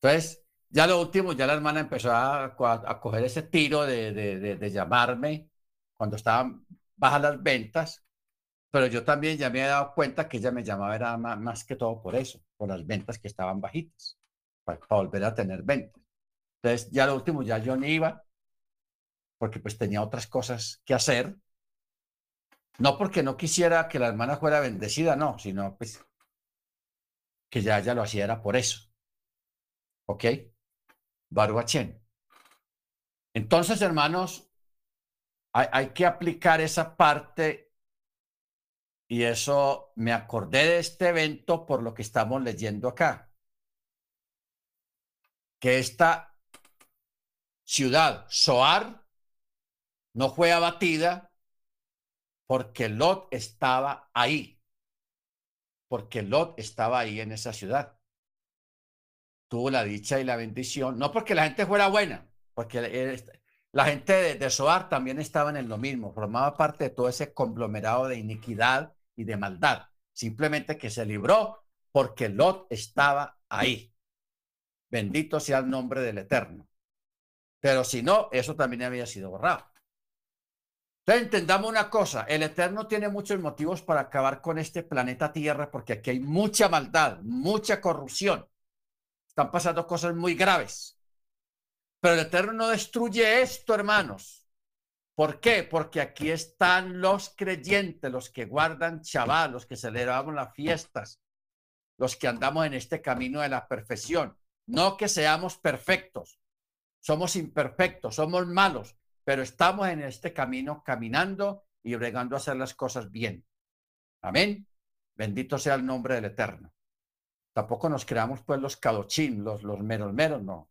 [SPEAKER 1] Entonces, ya lo último, ya la hermana empezó a, a, coger ese tiro de, de, de llamarme cuando estaban bajas las ventas pero yo también ya me he dado cuenta que ella me llamaba era más, que todo por eso, por las ventas que estaban bajitas, para, volver a tener ventas. Entonces, ya lo último, ya yo no iba, porque pues tenía otras cosas que hacer. No porque no quisiera que la hermana fuera bendecida, no, sino pues que ya ella lo hacía por eso. ¿Ok? Baruachen. Entonces, hermanos, hay, hay que aplicar esa parte y eso me acordé de este evento por lo que estamos leyendo acá. Que esta ciudad, Soar, no fue abatida porque Lot estaba ahí. Porque Lot estaba ahí en esa ciudad. Tuvo la dicha y la bendición, no porque la gente fuera buena, porque la gente de, de Soar también estaba en lo mismo, formaba parte de todo ese conglomerado de iniquidad y de maldad, simplemente que se libró porque Lot estaba ahí. Bendito sea el nombre del Eterno. Pero si no, eso también había sido borrado. Entonces entendamos una cosa, el Eterno tiene muchos motivos para acabar con este planeta Tierra porque aquí hay mucha maldad, mucha corrupción. Están pasando cosas muy graves. Pero el Eterno no destruye esto, hermanos. ¿Por qué? Porque aquí están los creyentes, los que guardan chaval, los que celebramos las fiestas, los que andamos en este camino de la perfección. No que seamos perfectos, somos imperfectos, somos malos, pero estamos en este camino caminando y bregando a hacer las cosas bien. Amén. Bendito sea el nombre del Eterno. Tampoco nos creamos pues los cadochín, los, los meros meros, no.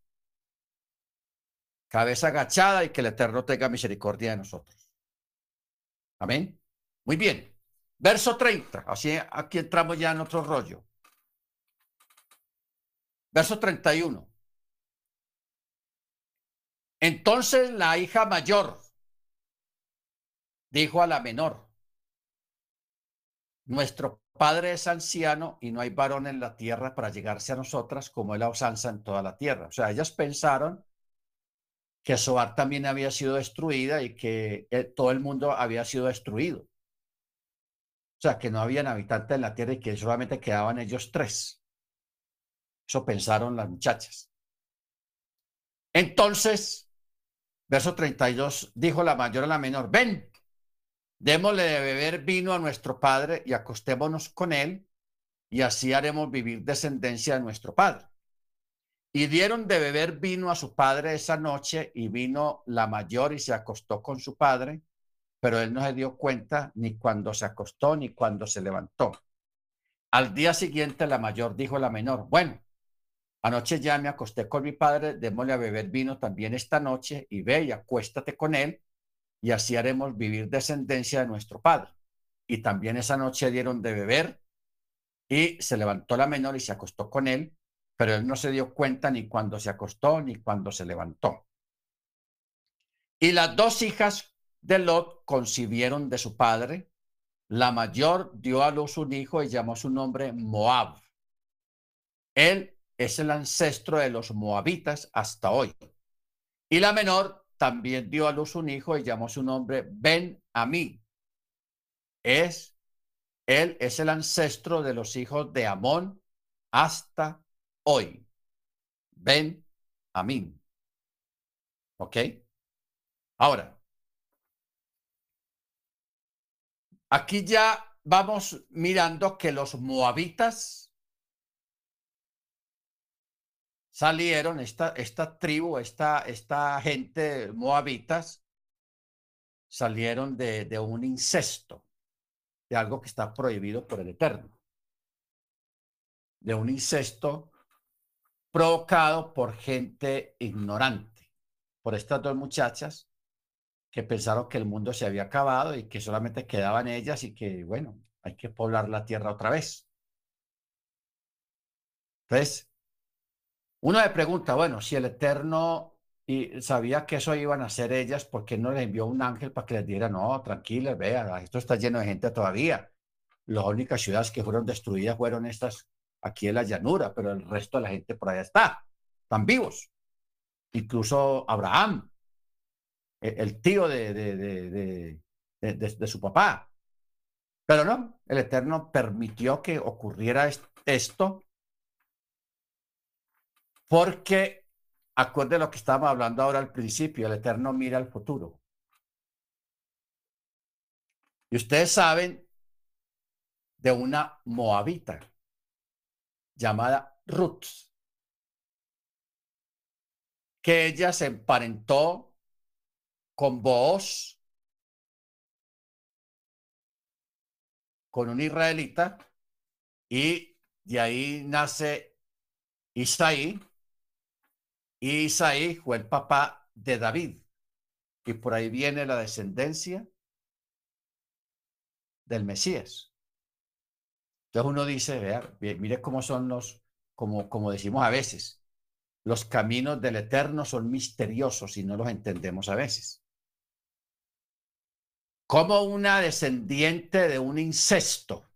[SPEAKER 1] Cabeza agachada y que el Eterno tenga misericordia de nosotros. Amén. Muy bien. Verso 30. Así aquí entramos ya en otro rollo. Verso 31. Entonces la hija mayor dijo a la menor, nuestro padre es anciano y no hay varón en la tierra para llegarse a nosotras como es la usanza en toda la tierra. O sea, ellas pensaron que Soar también había sido destruida y que eh, todo el mundo había sido destruido. O sea, que no habían habitantes en la tierra y que solamente quedaban ellos tres. Eso pensaron las muchachas. Entonces, verso 32, dijo la mayor a la menor, ven, démosle de beber vino a nuestro padre y acostémonos con él, y así haremos vivir descendencia de nuestro padre. Y dieron de beber vino a su padre esa noche, y vino la mayor y se acostó con su padre, pero él no se dio cuenta ni cuando se acostó ni cuando se levantó. Al día siguiente la mayor dijo a la menor, bueno, Anoche ya me acosté con mi padre, démosle a beber vino también esta noche y ve y acuéstate con él y así haremos vivir descendencia de nuestro padre. Y también esa noche dieron de beber y se levantó la menor y se acostó con él, pero él no se dio cuenta ni cuando se acostó ni cuando se levantó. Y las dos hijas de Lot concibieron de su padre. La mayor dio a luz un hijo y llamó su nombre Moab. Él es el ancestro de los moabitas hasta hoy. Y la menor también dio a luz un hijo y llamó su nombre Ben Amí. Es, él es el ancestro de los hijos de Amón hasta hoy. Ben Amín. ¿Ok? Ahora, aquí ya vamos mirando que los moabitas salieron, esta, esta tribu, esta, esta gente moabitas, salieron de, de un incesto, de algo que está prohibido por el Eterno, de un incesto provocado por gente ignorante, por estas dos muchachas que pensaron que el mundo se había acabado y que solamente quedaban ellas y que, bueno, hay que poblar la tierra otra vez. Entonces, uno pregunta, bueno, si el Eterno sabía que eso iban a hacer ellas, ¿por qué no les envió un ángel para que les diera, no, tranquilas, vea, esto está lleno de gente todavía? Las únicas ciudades que fueron destruidas fueron estas aquí en la llanura, pero el resto de la gente por allá está, están vivos. Incluso Abraham, e, el tío de, de su papá. Pero no, el Eterno permitió que ocurriera esto porque, acuerde lo que estábamos hablando ahora al principio, el Eterno mira al futuro. Y ustedes saben de una moabita llamada Ruth, que ella se emparentó con Booz, con un israelita, y de ahí nace Isaí, y Isaí fue el papá de David. Y por ahí viene la descendencia del Mesías. Entonces uno dice, vea, mire cómo son los, como, como decimos a veces, los caminos del Eterno son misteriosos y no los entendemos a veces. Como una descendiente de un incesto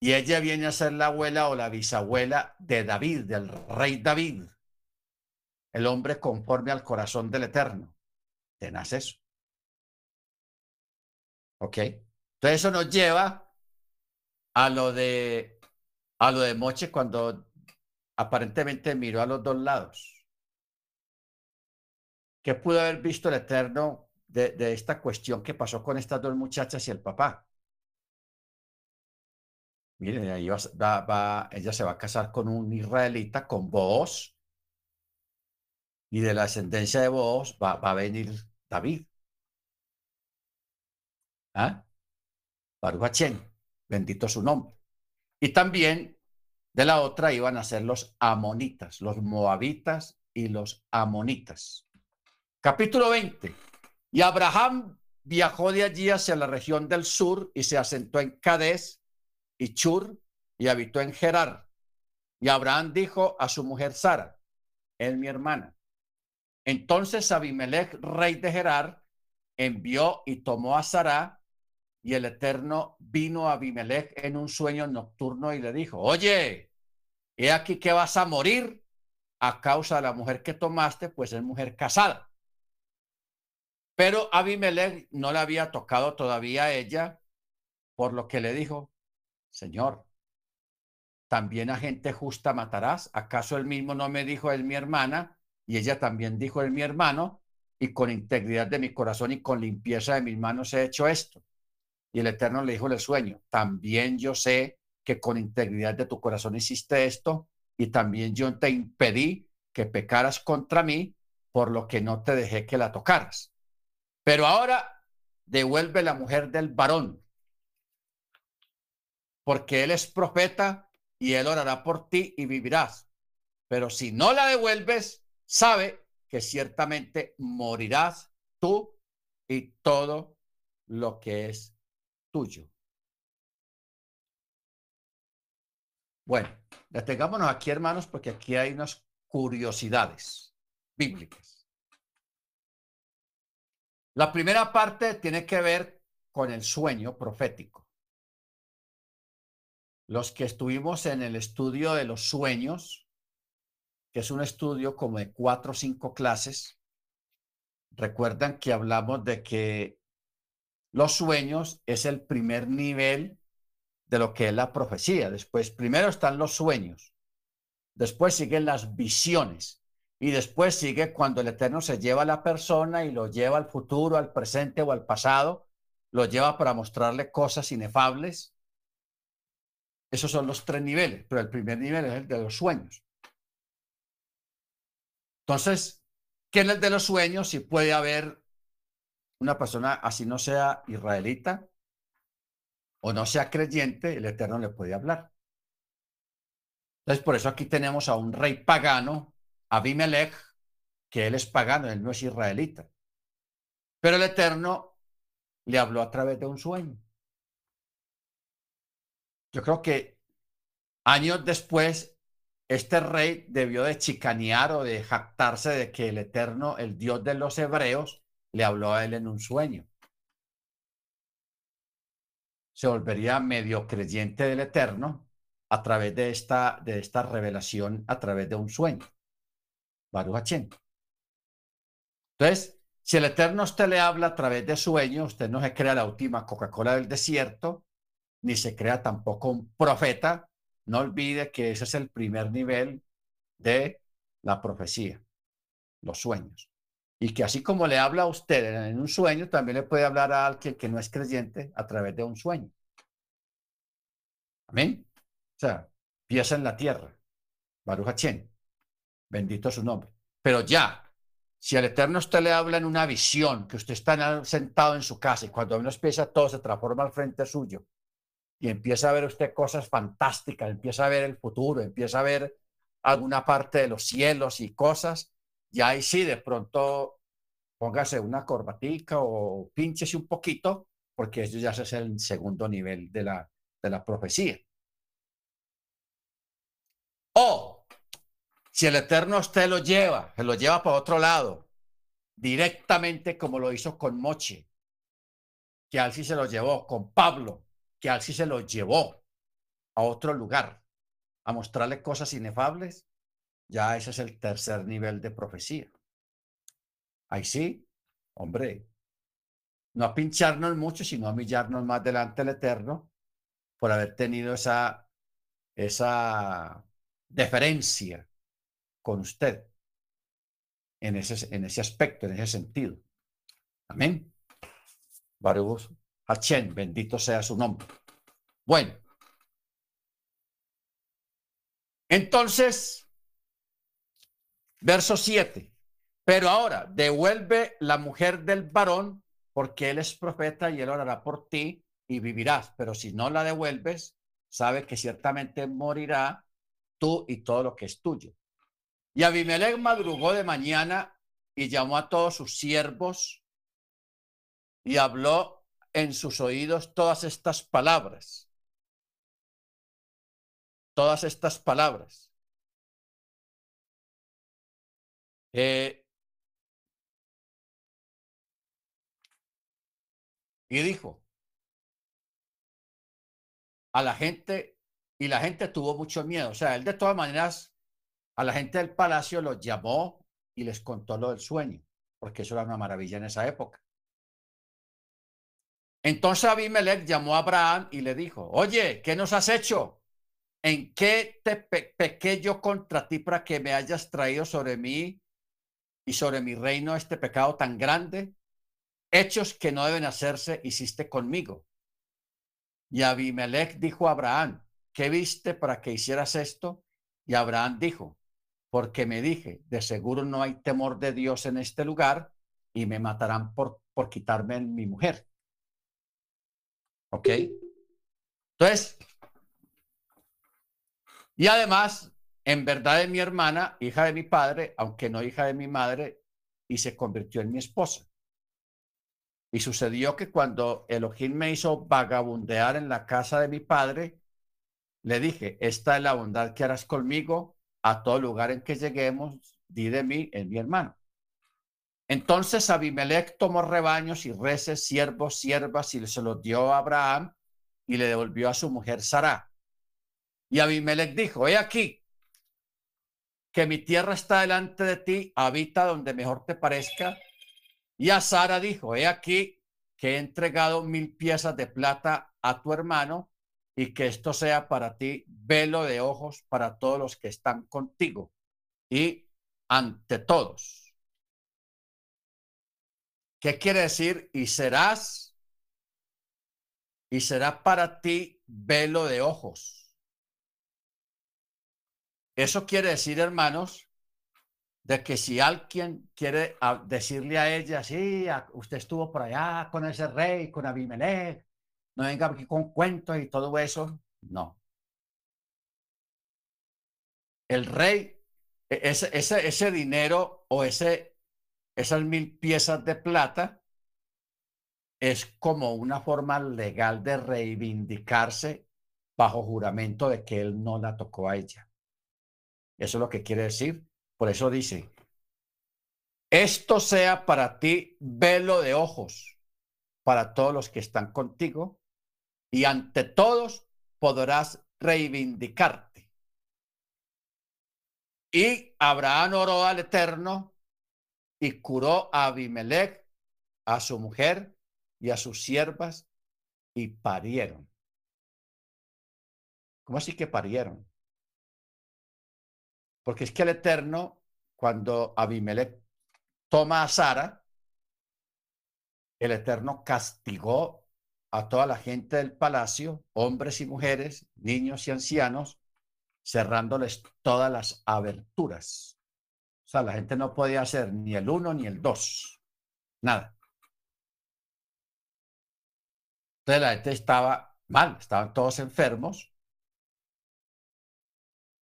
[SPEAKER 1] y ella viene a ser la abuela o la bisabuela de David, del rey David. el hombre conforme al corazón del Eterno. Tenaz eso. ¿Ok? Entonces eso nos lleva a lo de a lo de Moche cuando aparentemente miró a los dos lados. ¿Qué pudo haber visto el Eterno de, de esta cuestión que pasó con estas dos muchachas y el papá? Miren, ahí va, va, ella se va a casar con un israelita, con Boaz, y de la ascendencia de Boaz va, va a venir David. ¿Ah? Bendito su nombre. Y también de la otra iban a ser los amonitas, los moabitas y los amonitas. Capítulo 20. Y Abraham viajó de allí hacia la región del sur y se asentó en Cades y Chur y habitó en Gerar. Y Abraham dijo a su mujer Sara, es mi hermana. Entonces Abimelech, rey de Gerar, envió y tomó a Sara y el Eterno vino a Abimelech en un sueño nocturno y le dijo, oye, he aquí que vas a morir a causa de la mujer que tomaste, pues es mujer casada. Pero Abimelech no le había tocado todavía a ella, por lo que le dijo, Señor, también a gente justa matarás. ¿Acaso él mismo no me dijo, es mi hermana? Y ella también dijo, es mi hermano, y con integridad de mi corazón y con limpieza de mis manos he hecho esto. Y el Eterno le dijo el sueño, también yo sé que con integridad de tu corazón hiciste esto y también yo te impedí que pecaras contra mí, por lo que no te dejé que la tocaras. Pero ahora devuelve la mujer del varón, porque él es profeta y él orará por ti y vivirás. Pero si no la devuelves, sabe que ciertamente morirás tú y todo lo que es tuyo. Bueno, detengámonos aquí, hermanos, porque aquí hay unas curiosidades bíblicas. La primera parte tiene que ver con el sueño profético. Los que estuvimos en el estudio de los sueños, que es un estudio como de cuatro o cinco clases, recuerdan que hablamos de que los sueños es el primer nivel de lo que es la profecía. Después, primero están los sueños, después siguen las visiones y después sigue cuando el Eterno se lleva a la persona y lo lleva al futuro, al presente o al pasado, lo lleva para mostrarle cosas inefables. Esos son los tres niveles, pero el primer nivel es el de los sueños. Entonces, ¿qué es el de los sueños? Si puede haber una persona así no sea israelita o no sea creyente, el Eterno le puede hablar. Entonces, por eso aquí tenemos a un rey pagano, Abimelech, que él es pagano, él no es israelita. Pero el Eterno le habló a través de un sueño. Yo creo que años después, este rey debió de chicanear o de jactarse de que el Eterno, el Dios de los hebreos, le habló a él en un sueño. Se volvería medio creyente del Eterno a través de esta, de esta revelación, a través de un sueño. Baruch Entonces, si el Eterno usted le habla a través de sueño, usted no se crea la última Coca-Cola del desierto, ni se crea tampoco un profeta. No olvide que ese es el primer nivel de la profecía, los sueños. Y que así como le habla a usted en un sueño, también le puede hablar a alguien que no es creyente a través de un sueño. Amén. O sea, piensa en la tierra. Baruch Bendito su nombre. Pero ya, si el Eterno usted le habla en una visión, que usted está sentado en su casa y cuando menos piensa todo se transforma al frente suyo y empieza a ver usted cosas fantásticas, empieza a ver el futuro, empieza a ver alguna parte de los cielos y cosas, y ahí sí, de pronto póngase una corbatica o pínchese un poquito, porque eso ya es el segundo nivel de la, de la profecía. O si el Eterno usted lo lleva, se lo lleva para otro lado, directamente como lo hizo con Moche, que al sí se lo llevó, con Pablo, que al sí se lo llevó a otro lugar, a mostrarle cosas inefables, ya ese es el tercer nivel de profecía. Ahí sí, hombre, no a pincharnos mucho, sino a humillarnos más delante del Eterno por haber tenido esa, esa deferencia con usted en ese, en ese aspecto, en ese sentido. Amén. Baruch Bendito sea su nombre. Bueno. Entonces, verso 7. Pero ahora devuelve la mujer del varón, porque él es profeta y él orará por ti y vivirás. Pero si no la devuelves, sabe que ciertamente morirá tú y todo lo que es tuyo. Y Abimelech madrugó de mañana y llamó a todos sus siervos y habló en sus oídos todas estas palabras. Todas estas palabras. Eh, y dijo a la gente, y la gente tuvo mucho miedo. O sea, él de todas maneras, a la gente del palacio los llamó y les contó lo del sueño, porque eso era una maravilla en esa época. Entonces Abimelech llamó a Abraham y le dijo, oye, ¿qué nos has hecho? ¿En qué te pequé yo contra ti para que me hayas traído sobre mí y sobre mi reino este pecado tan grande? Hechos que no deben hacerse hiciste conmigo. Y Abimelech dijo a Abraham, ¿qué viste para que hicieras esto? Y Abraham dijo, porque me dije, de seguro no hay temor de Dios en este lugar y me matarán por, por quitarme mi mujer. ¿Ok? Entonces, y además, en verdad es mi hermana, hija de mi padre, aunque no hija de mi madre, y se convirtió en mi esposa. Y sucedió que cuando Elohim me hizo vagabundear en la casa de mi padre, le dije, esta es la bondad que harás conmigo a todo lugar en que lleguemos, di de mí, en mi hermano. Entonces Abimelech tomó rebaños y reces, siervos, siervas y se los dio a Abraham y le devolvió a su mujer Sara. Y Abimelech dijo, he aquí que mi tierra está delante de ti, habita donde mejor te parezca. Y a Sara dijo, he aquí que he entregado mil piezas de plata a tu hermano y que esto sea para ti velo de ojos para todos los que están contigo y ante todos ¿Qué quiere decir? Y serás, y será para ti velo de ojos. Eso quiere decir, hermanos, de que si alguien quiere decirle a ella, sí, usted estuvo por allá con ese rey, con Abimelech, no venga aquí con cuentos y todo eso, no. El rey, e-, ese, ese, ese dinero o ese esas mil piezas de plata es como una forma legal de reivindicarse bajo juramento de que él no la tocó a ella. Eso es lo que quiere decir. Por eso dice, esto sea para ti velo de ojos para todos los que están contigo y ante todos podrás reivindicarte. Y Abraham oró al Eterno y curó a Abimelech, a su mujer y a sus siervas y parieron. ¿Cómo así que parieron? Porque es que el Eterno, cuando Abimelech toma a Sara, el Eterno castigó a toda la gente del palacio, hombres y mujeres, niños y ancianos, cerrándoles todas las aberturas. O sea, la gente no podía hacer ni el uno ni el dos. Nada. Entonces la gente estaba mal, estaban todos enfermos.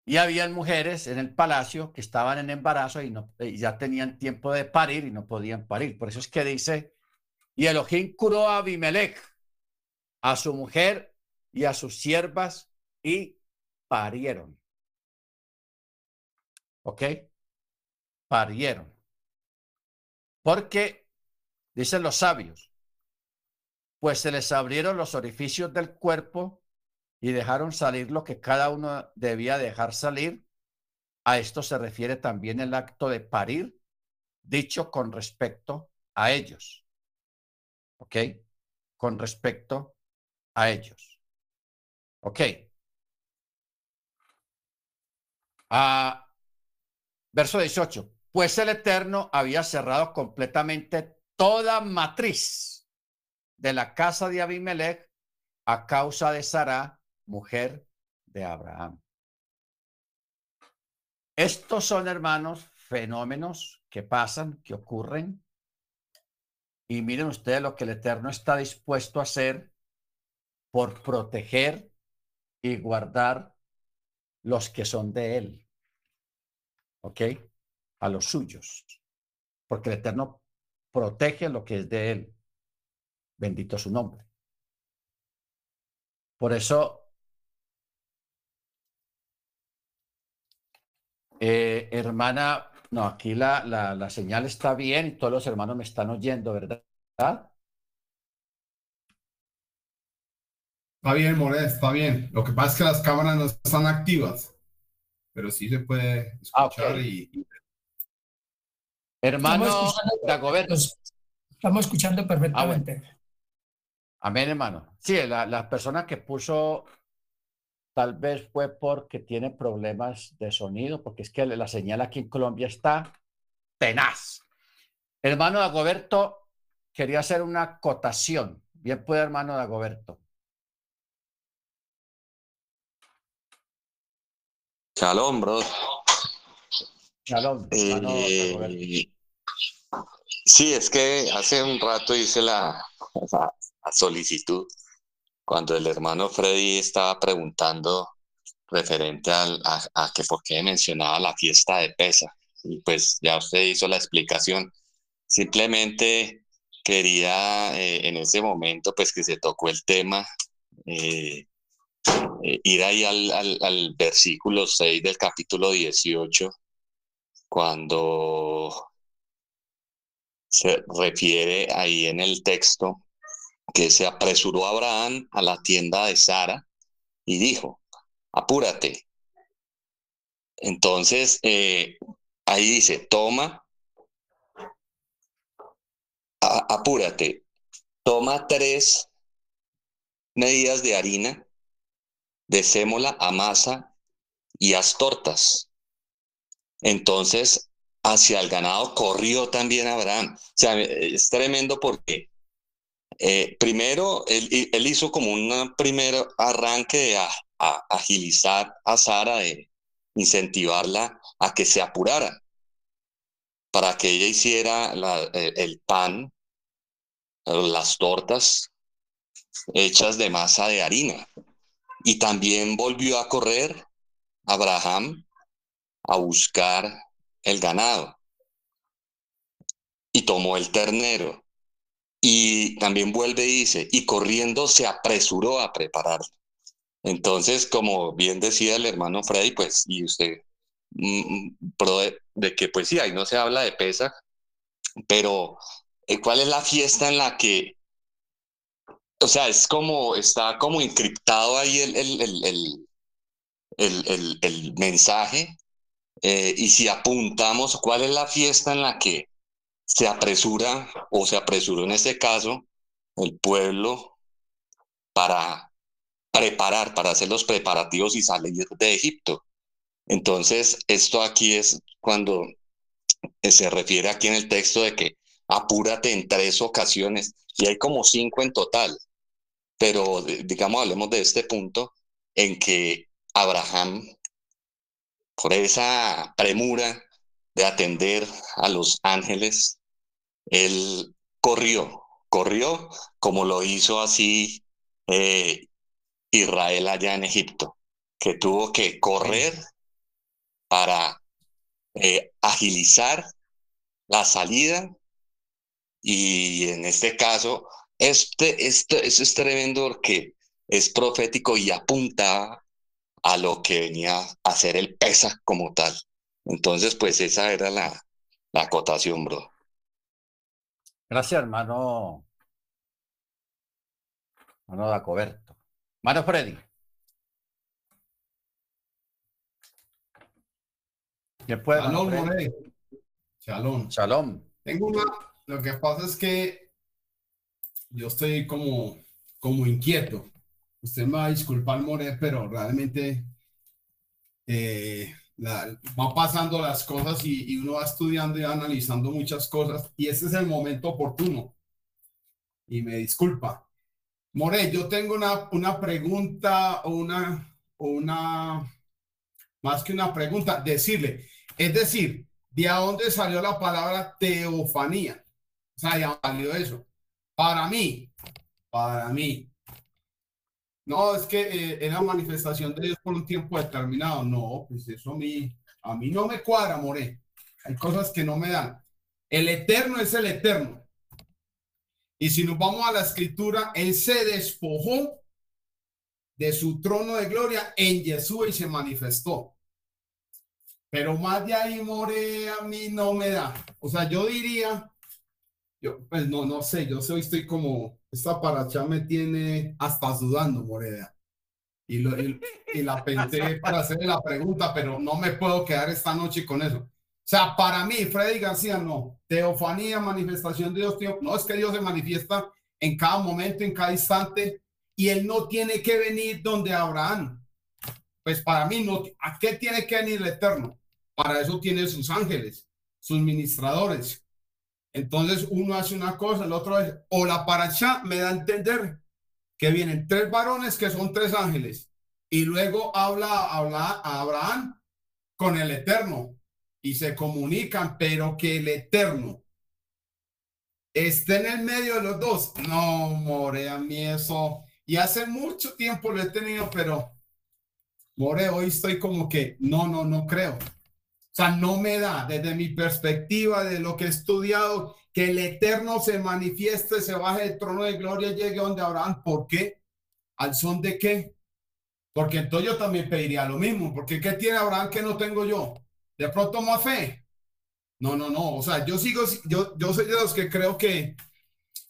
[SPEAKER 1] Y habían mujeres en el palacio que estaban en embarazo y, no, ya tenían tiempo de parir y no podían parir. Por eso es que dice, y Elohim curó a Abimelech, a su mujer y a sus siervas y parieron. ¿Ok? Parieron. Porque, dicen los sabios, pues se les abrieron los orificios del cuerpo y dejaron salir lo que cada uno debía dejar salir a esto se refiere también el acto de parir, dicho con respecto a ellos. ¿Ok? Con respecto a ellos. ¿Ok? Ah, verso 18. Pues el Eterno había cerrado completamente toda matriz de la casa de Abimelech a causa de Sara, mujer de Abraham. Estos son, hermanos, fenómenos que pasan, que ocurren. Y miren ustedes lo que el Eterno está dispuesto a hacer por proteger y guardar los que son de Él. ¿Ok? A los suyos. Porque el Eterno protege lo que es de Él. Bendito su nombre. Por eso Eh, hermana, no, aquí la, la, la, señal está bien y todos los hermanos me están oyendo, ¿verdad?
[SPEAKER 2] Está bien, More, está bien. Lo que pasa es que las cámaras no están activas, pero sí se puede ah, escuchar y,
[SPEAKER 1] Hermano Dagoberto.
[SPEAKER 4] Estamos escuchando ah, perfectamente.
[SPEAKER 1] Amén, hermano. Sí, la, la persona que puso tal vez fue porque tiene problemas de sonido, porque es que la señal aquí en Colombia está tenaz. Hermano Dagoberto, quería hacer una acotación. Bien puede, hermano Dagoberto.
[SPEAKER 5] Shalom, eh, sí, es que hace un rato hice la solicitud cuando el hermano Freddy estaba preguntando referente al, a, que por qué mencionaba la fiesta de Pesa. Y pues ya usted hizo la explicación. Simplemente quería eh, en ese momento pues que se tocó el tema, eh, eh, ir ahí al, al, al, versículo 6 del capítulo 18, cuando se refiere ahí en el texto que se apresuró Abraham a la tienda de Sara y dijo, apúrate. Entonces, eh, ahí dice, toma, apúrate, toma tres medidas de harina, desémola, amasa y haz tortas. Entonces, hacia el ganado corrió también Abraham. O sea, es tremendo porque eh, primero, él, hizo como un primer arranque de a, agilizar a Sara, de incentivarla a que se apurara para que ella hiciera eh, el pan, las tortas hechas de masa de harina. Y también volvió a correr Abraham a buscar el ganado. Y tomó el ternero y también vuelve y dice, y corriendo se apresuró a preparar. Entonces, como bien decía el hermano Freddy, pues, y usted, mm, mm, de, que pues sí, ahí no se habla de pesa, pero eh, ¿cuál es la fiesta en la que, o sea, es como, está como encriptado ahí el, el, el, el mensaje, eh, y si apuntamos, ¿cuál es la fiesta en la que se apresura o se apresuró en este caso el pueblo para preparar, para hacer los preparativos y salir de Egipto. Entonces, esto aquí es cuando se refiere aquí en el texto de que apúrate en tres ocasiones y hay como cinco en total. Pero digamos, hablemos de este punto en que Abraham, por esa premura de atender a los ángeles, él corrió, corrió como lo hizo así eh, Israel allá en Egipto, que tuvo que correr para eh, agilizar la salida. Y en este caso, este, este, eso es tremendo porque es profético y apunta a lo que venía a hacer el pesa como tal. Entonces, pues esa era la, la acotación, bro.
[SPEAKER 1] Gracias, hermano. Hermano Dacoberto. Hermano Freddy. puede,
[SPEAKER 2] Shalom, More.
[SPEAKER 1] Shalom. Shalom.
[SPEAKER 2] Tengo una, lo que pasa es que yo estoy como, como inquieto. Usted me va a disculpar, More, pero realmente eh, va pasando las cosas y, y, uno va estudiando y analizando muchas cosas y ese es el momento oportuno. Y me disculpa. More, yo tengo una, una pregunta o una, una, más que una pregunta, decirle, es decir, ¿de dónde salió la palabra teofanía? O sea, ya salió eso. Para mí, para mí. No, es que eh, era manifestación de Dios por un tiempo determinado. No, pues eso a mí, a mí no me cuadra, More. Hay cosas que no me dan. El eterno es el eterno. Y si nos vamos a la escritura, Él se despojó de su trono de gloria en Jesús y se manifestó. Pero más de ahí, More, a mí no me da. O sea, yo diría, yo, pues no, no sé, yo soy, estoy como, esta paracha me tiene hasta sudando, Morea. Y, lo, y, la pensé para hacerle la pregunta, pero no me puedo quedar esta noche con eso. O sea, para mí, Freddy García, no. Teofanía, manifestación de Dios, no es que Dios se manifiesta en cada momento, en cada instante, y él no tiene que venir donde Abraham. Pues para mí, no, ¿a qué tiene que venir el Eterno? Para eso tiene sus ángeles, sus ministradores. Entonces uno hace una cosa, el otro es, o la paracha me da a entender que vienen tres varones que son tres ángeles, y luego habla, habla a Abraham con el Eterno y se comunican, pero que el Eterno esté en el medio de los dos. No, more, a mí eso y hace mucho tiempo lo he tenido, pero More, hoy estoy como que no, no, no creo. Sea, no me da desde mi perspectiva de lo que he estudiado que el Eterno se manifieste, se baje del trono de gloria, llegue donde Abraham. ¿Por qué? ¿Al son de qué? Porque entonces yo también pediría lo mismo. Porque ¿qué tiene Abraham que no tengo yo? De pronto más fe. No, no, no. O sea, yo sigo, yo, yo soy de los que creo que,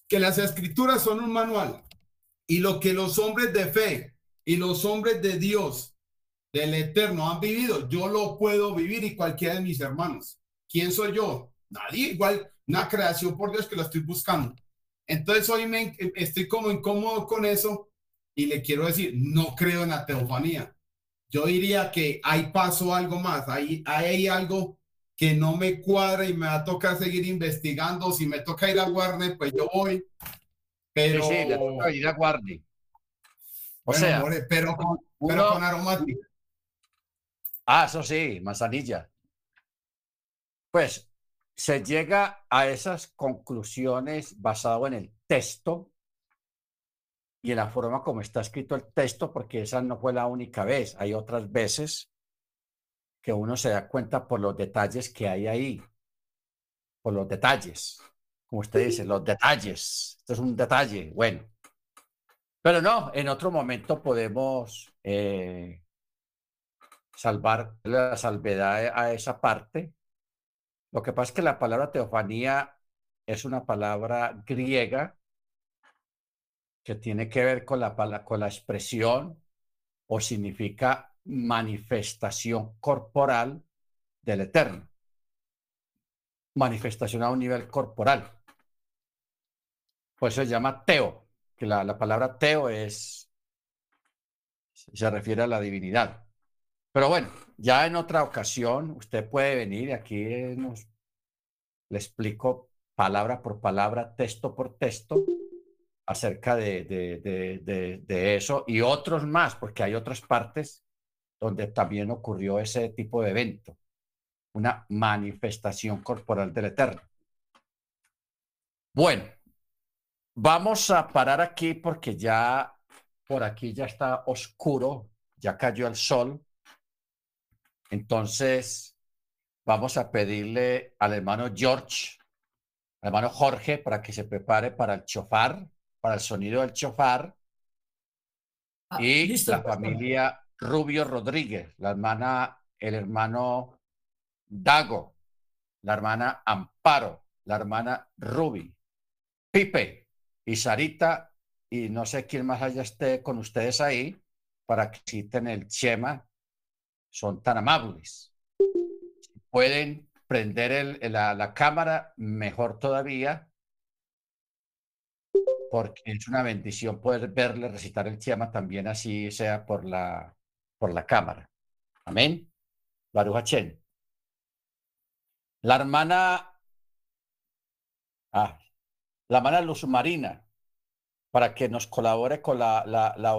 [SPEAKER 2] que las escrituras son un manual y lo que los hombres de fe y los hombres de Dios, del Eterno, han vivido, yo lo puedo vivir y cualquiera de mis hermanos. ¿Quién soy yo? Nadie, igual una creación por Dios que lo estoy buscando. Entonces hoy me, estoy como incómodo con eso y le quiero decir, no creo en la teofanía. Yo diría que hay paso algo más, hay, hay algo que no me cuadra y me va a tocar seguir investigando. Si me toca ir a Warner, pues yo voy. Pero. Sí, le toca ir a
[SPEAKER 1] Guardi.
[SPEAKER 2] O sea, pero, con, pero con aromática.
[SPEAKER 1] Ah, eso sí, manzanilla. Pues se llega a esas conclusiones basado en el texto y en la forma como está escrito el texto, porque esa no fue la única vez. Hay otras veces que uno se da cuenta por los detalles que hay ahí, por los detalles como usted dice, los detalles. Esto es un detalle, bueno. Pero no, en otro momento podemos eh, salvar la salvedad a esa parte. Lo que pasa es que la palabra teofanía es una palabra griega que tiene que ver con la, con la expresión o significa manifestación corporal del Eterno. Manifestación a un nivel corporal. Pues se llama Teo, que la, palabra Teo es, se refiere a la divinidad. Pero bueno, ya en otra ocasión usted puede venir y aquí nos, le explico palabra por palabra, texto por texto, acerca de, de, de, eso y otros más, porque hay otras partes donde también ocurrió ese tipo de evento, una manifestación corporal del Eterno. Bueno, Vamos a parar aquí porque ya por aquí ya está oscuro, ya cayó el sol. Entonces, vamos a pedirle al hermano George, al hermano Jorge, para que se prepare para el chofar, para el sonido del chofar. Ah, y la familia Rubio Rodríguez, la hermana, el hermano Dago, la hermana Amparo, la hermana Ruby, Pipe, y Sarita, y no sé quién más haya esté con ustedes ahí, para que citen el Chema, son tan amables. pueden prender el, la, cámara, mejor todavía, porque es una bendición poder verle recitar el tema también así sea por la, por la cámara. Amén. Baruch La hermana, ah, la hermana Luz Marina, para que nos colabore con la, la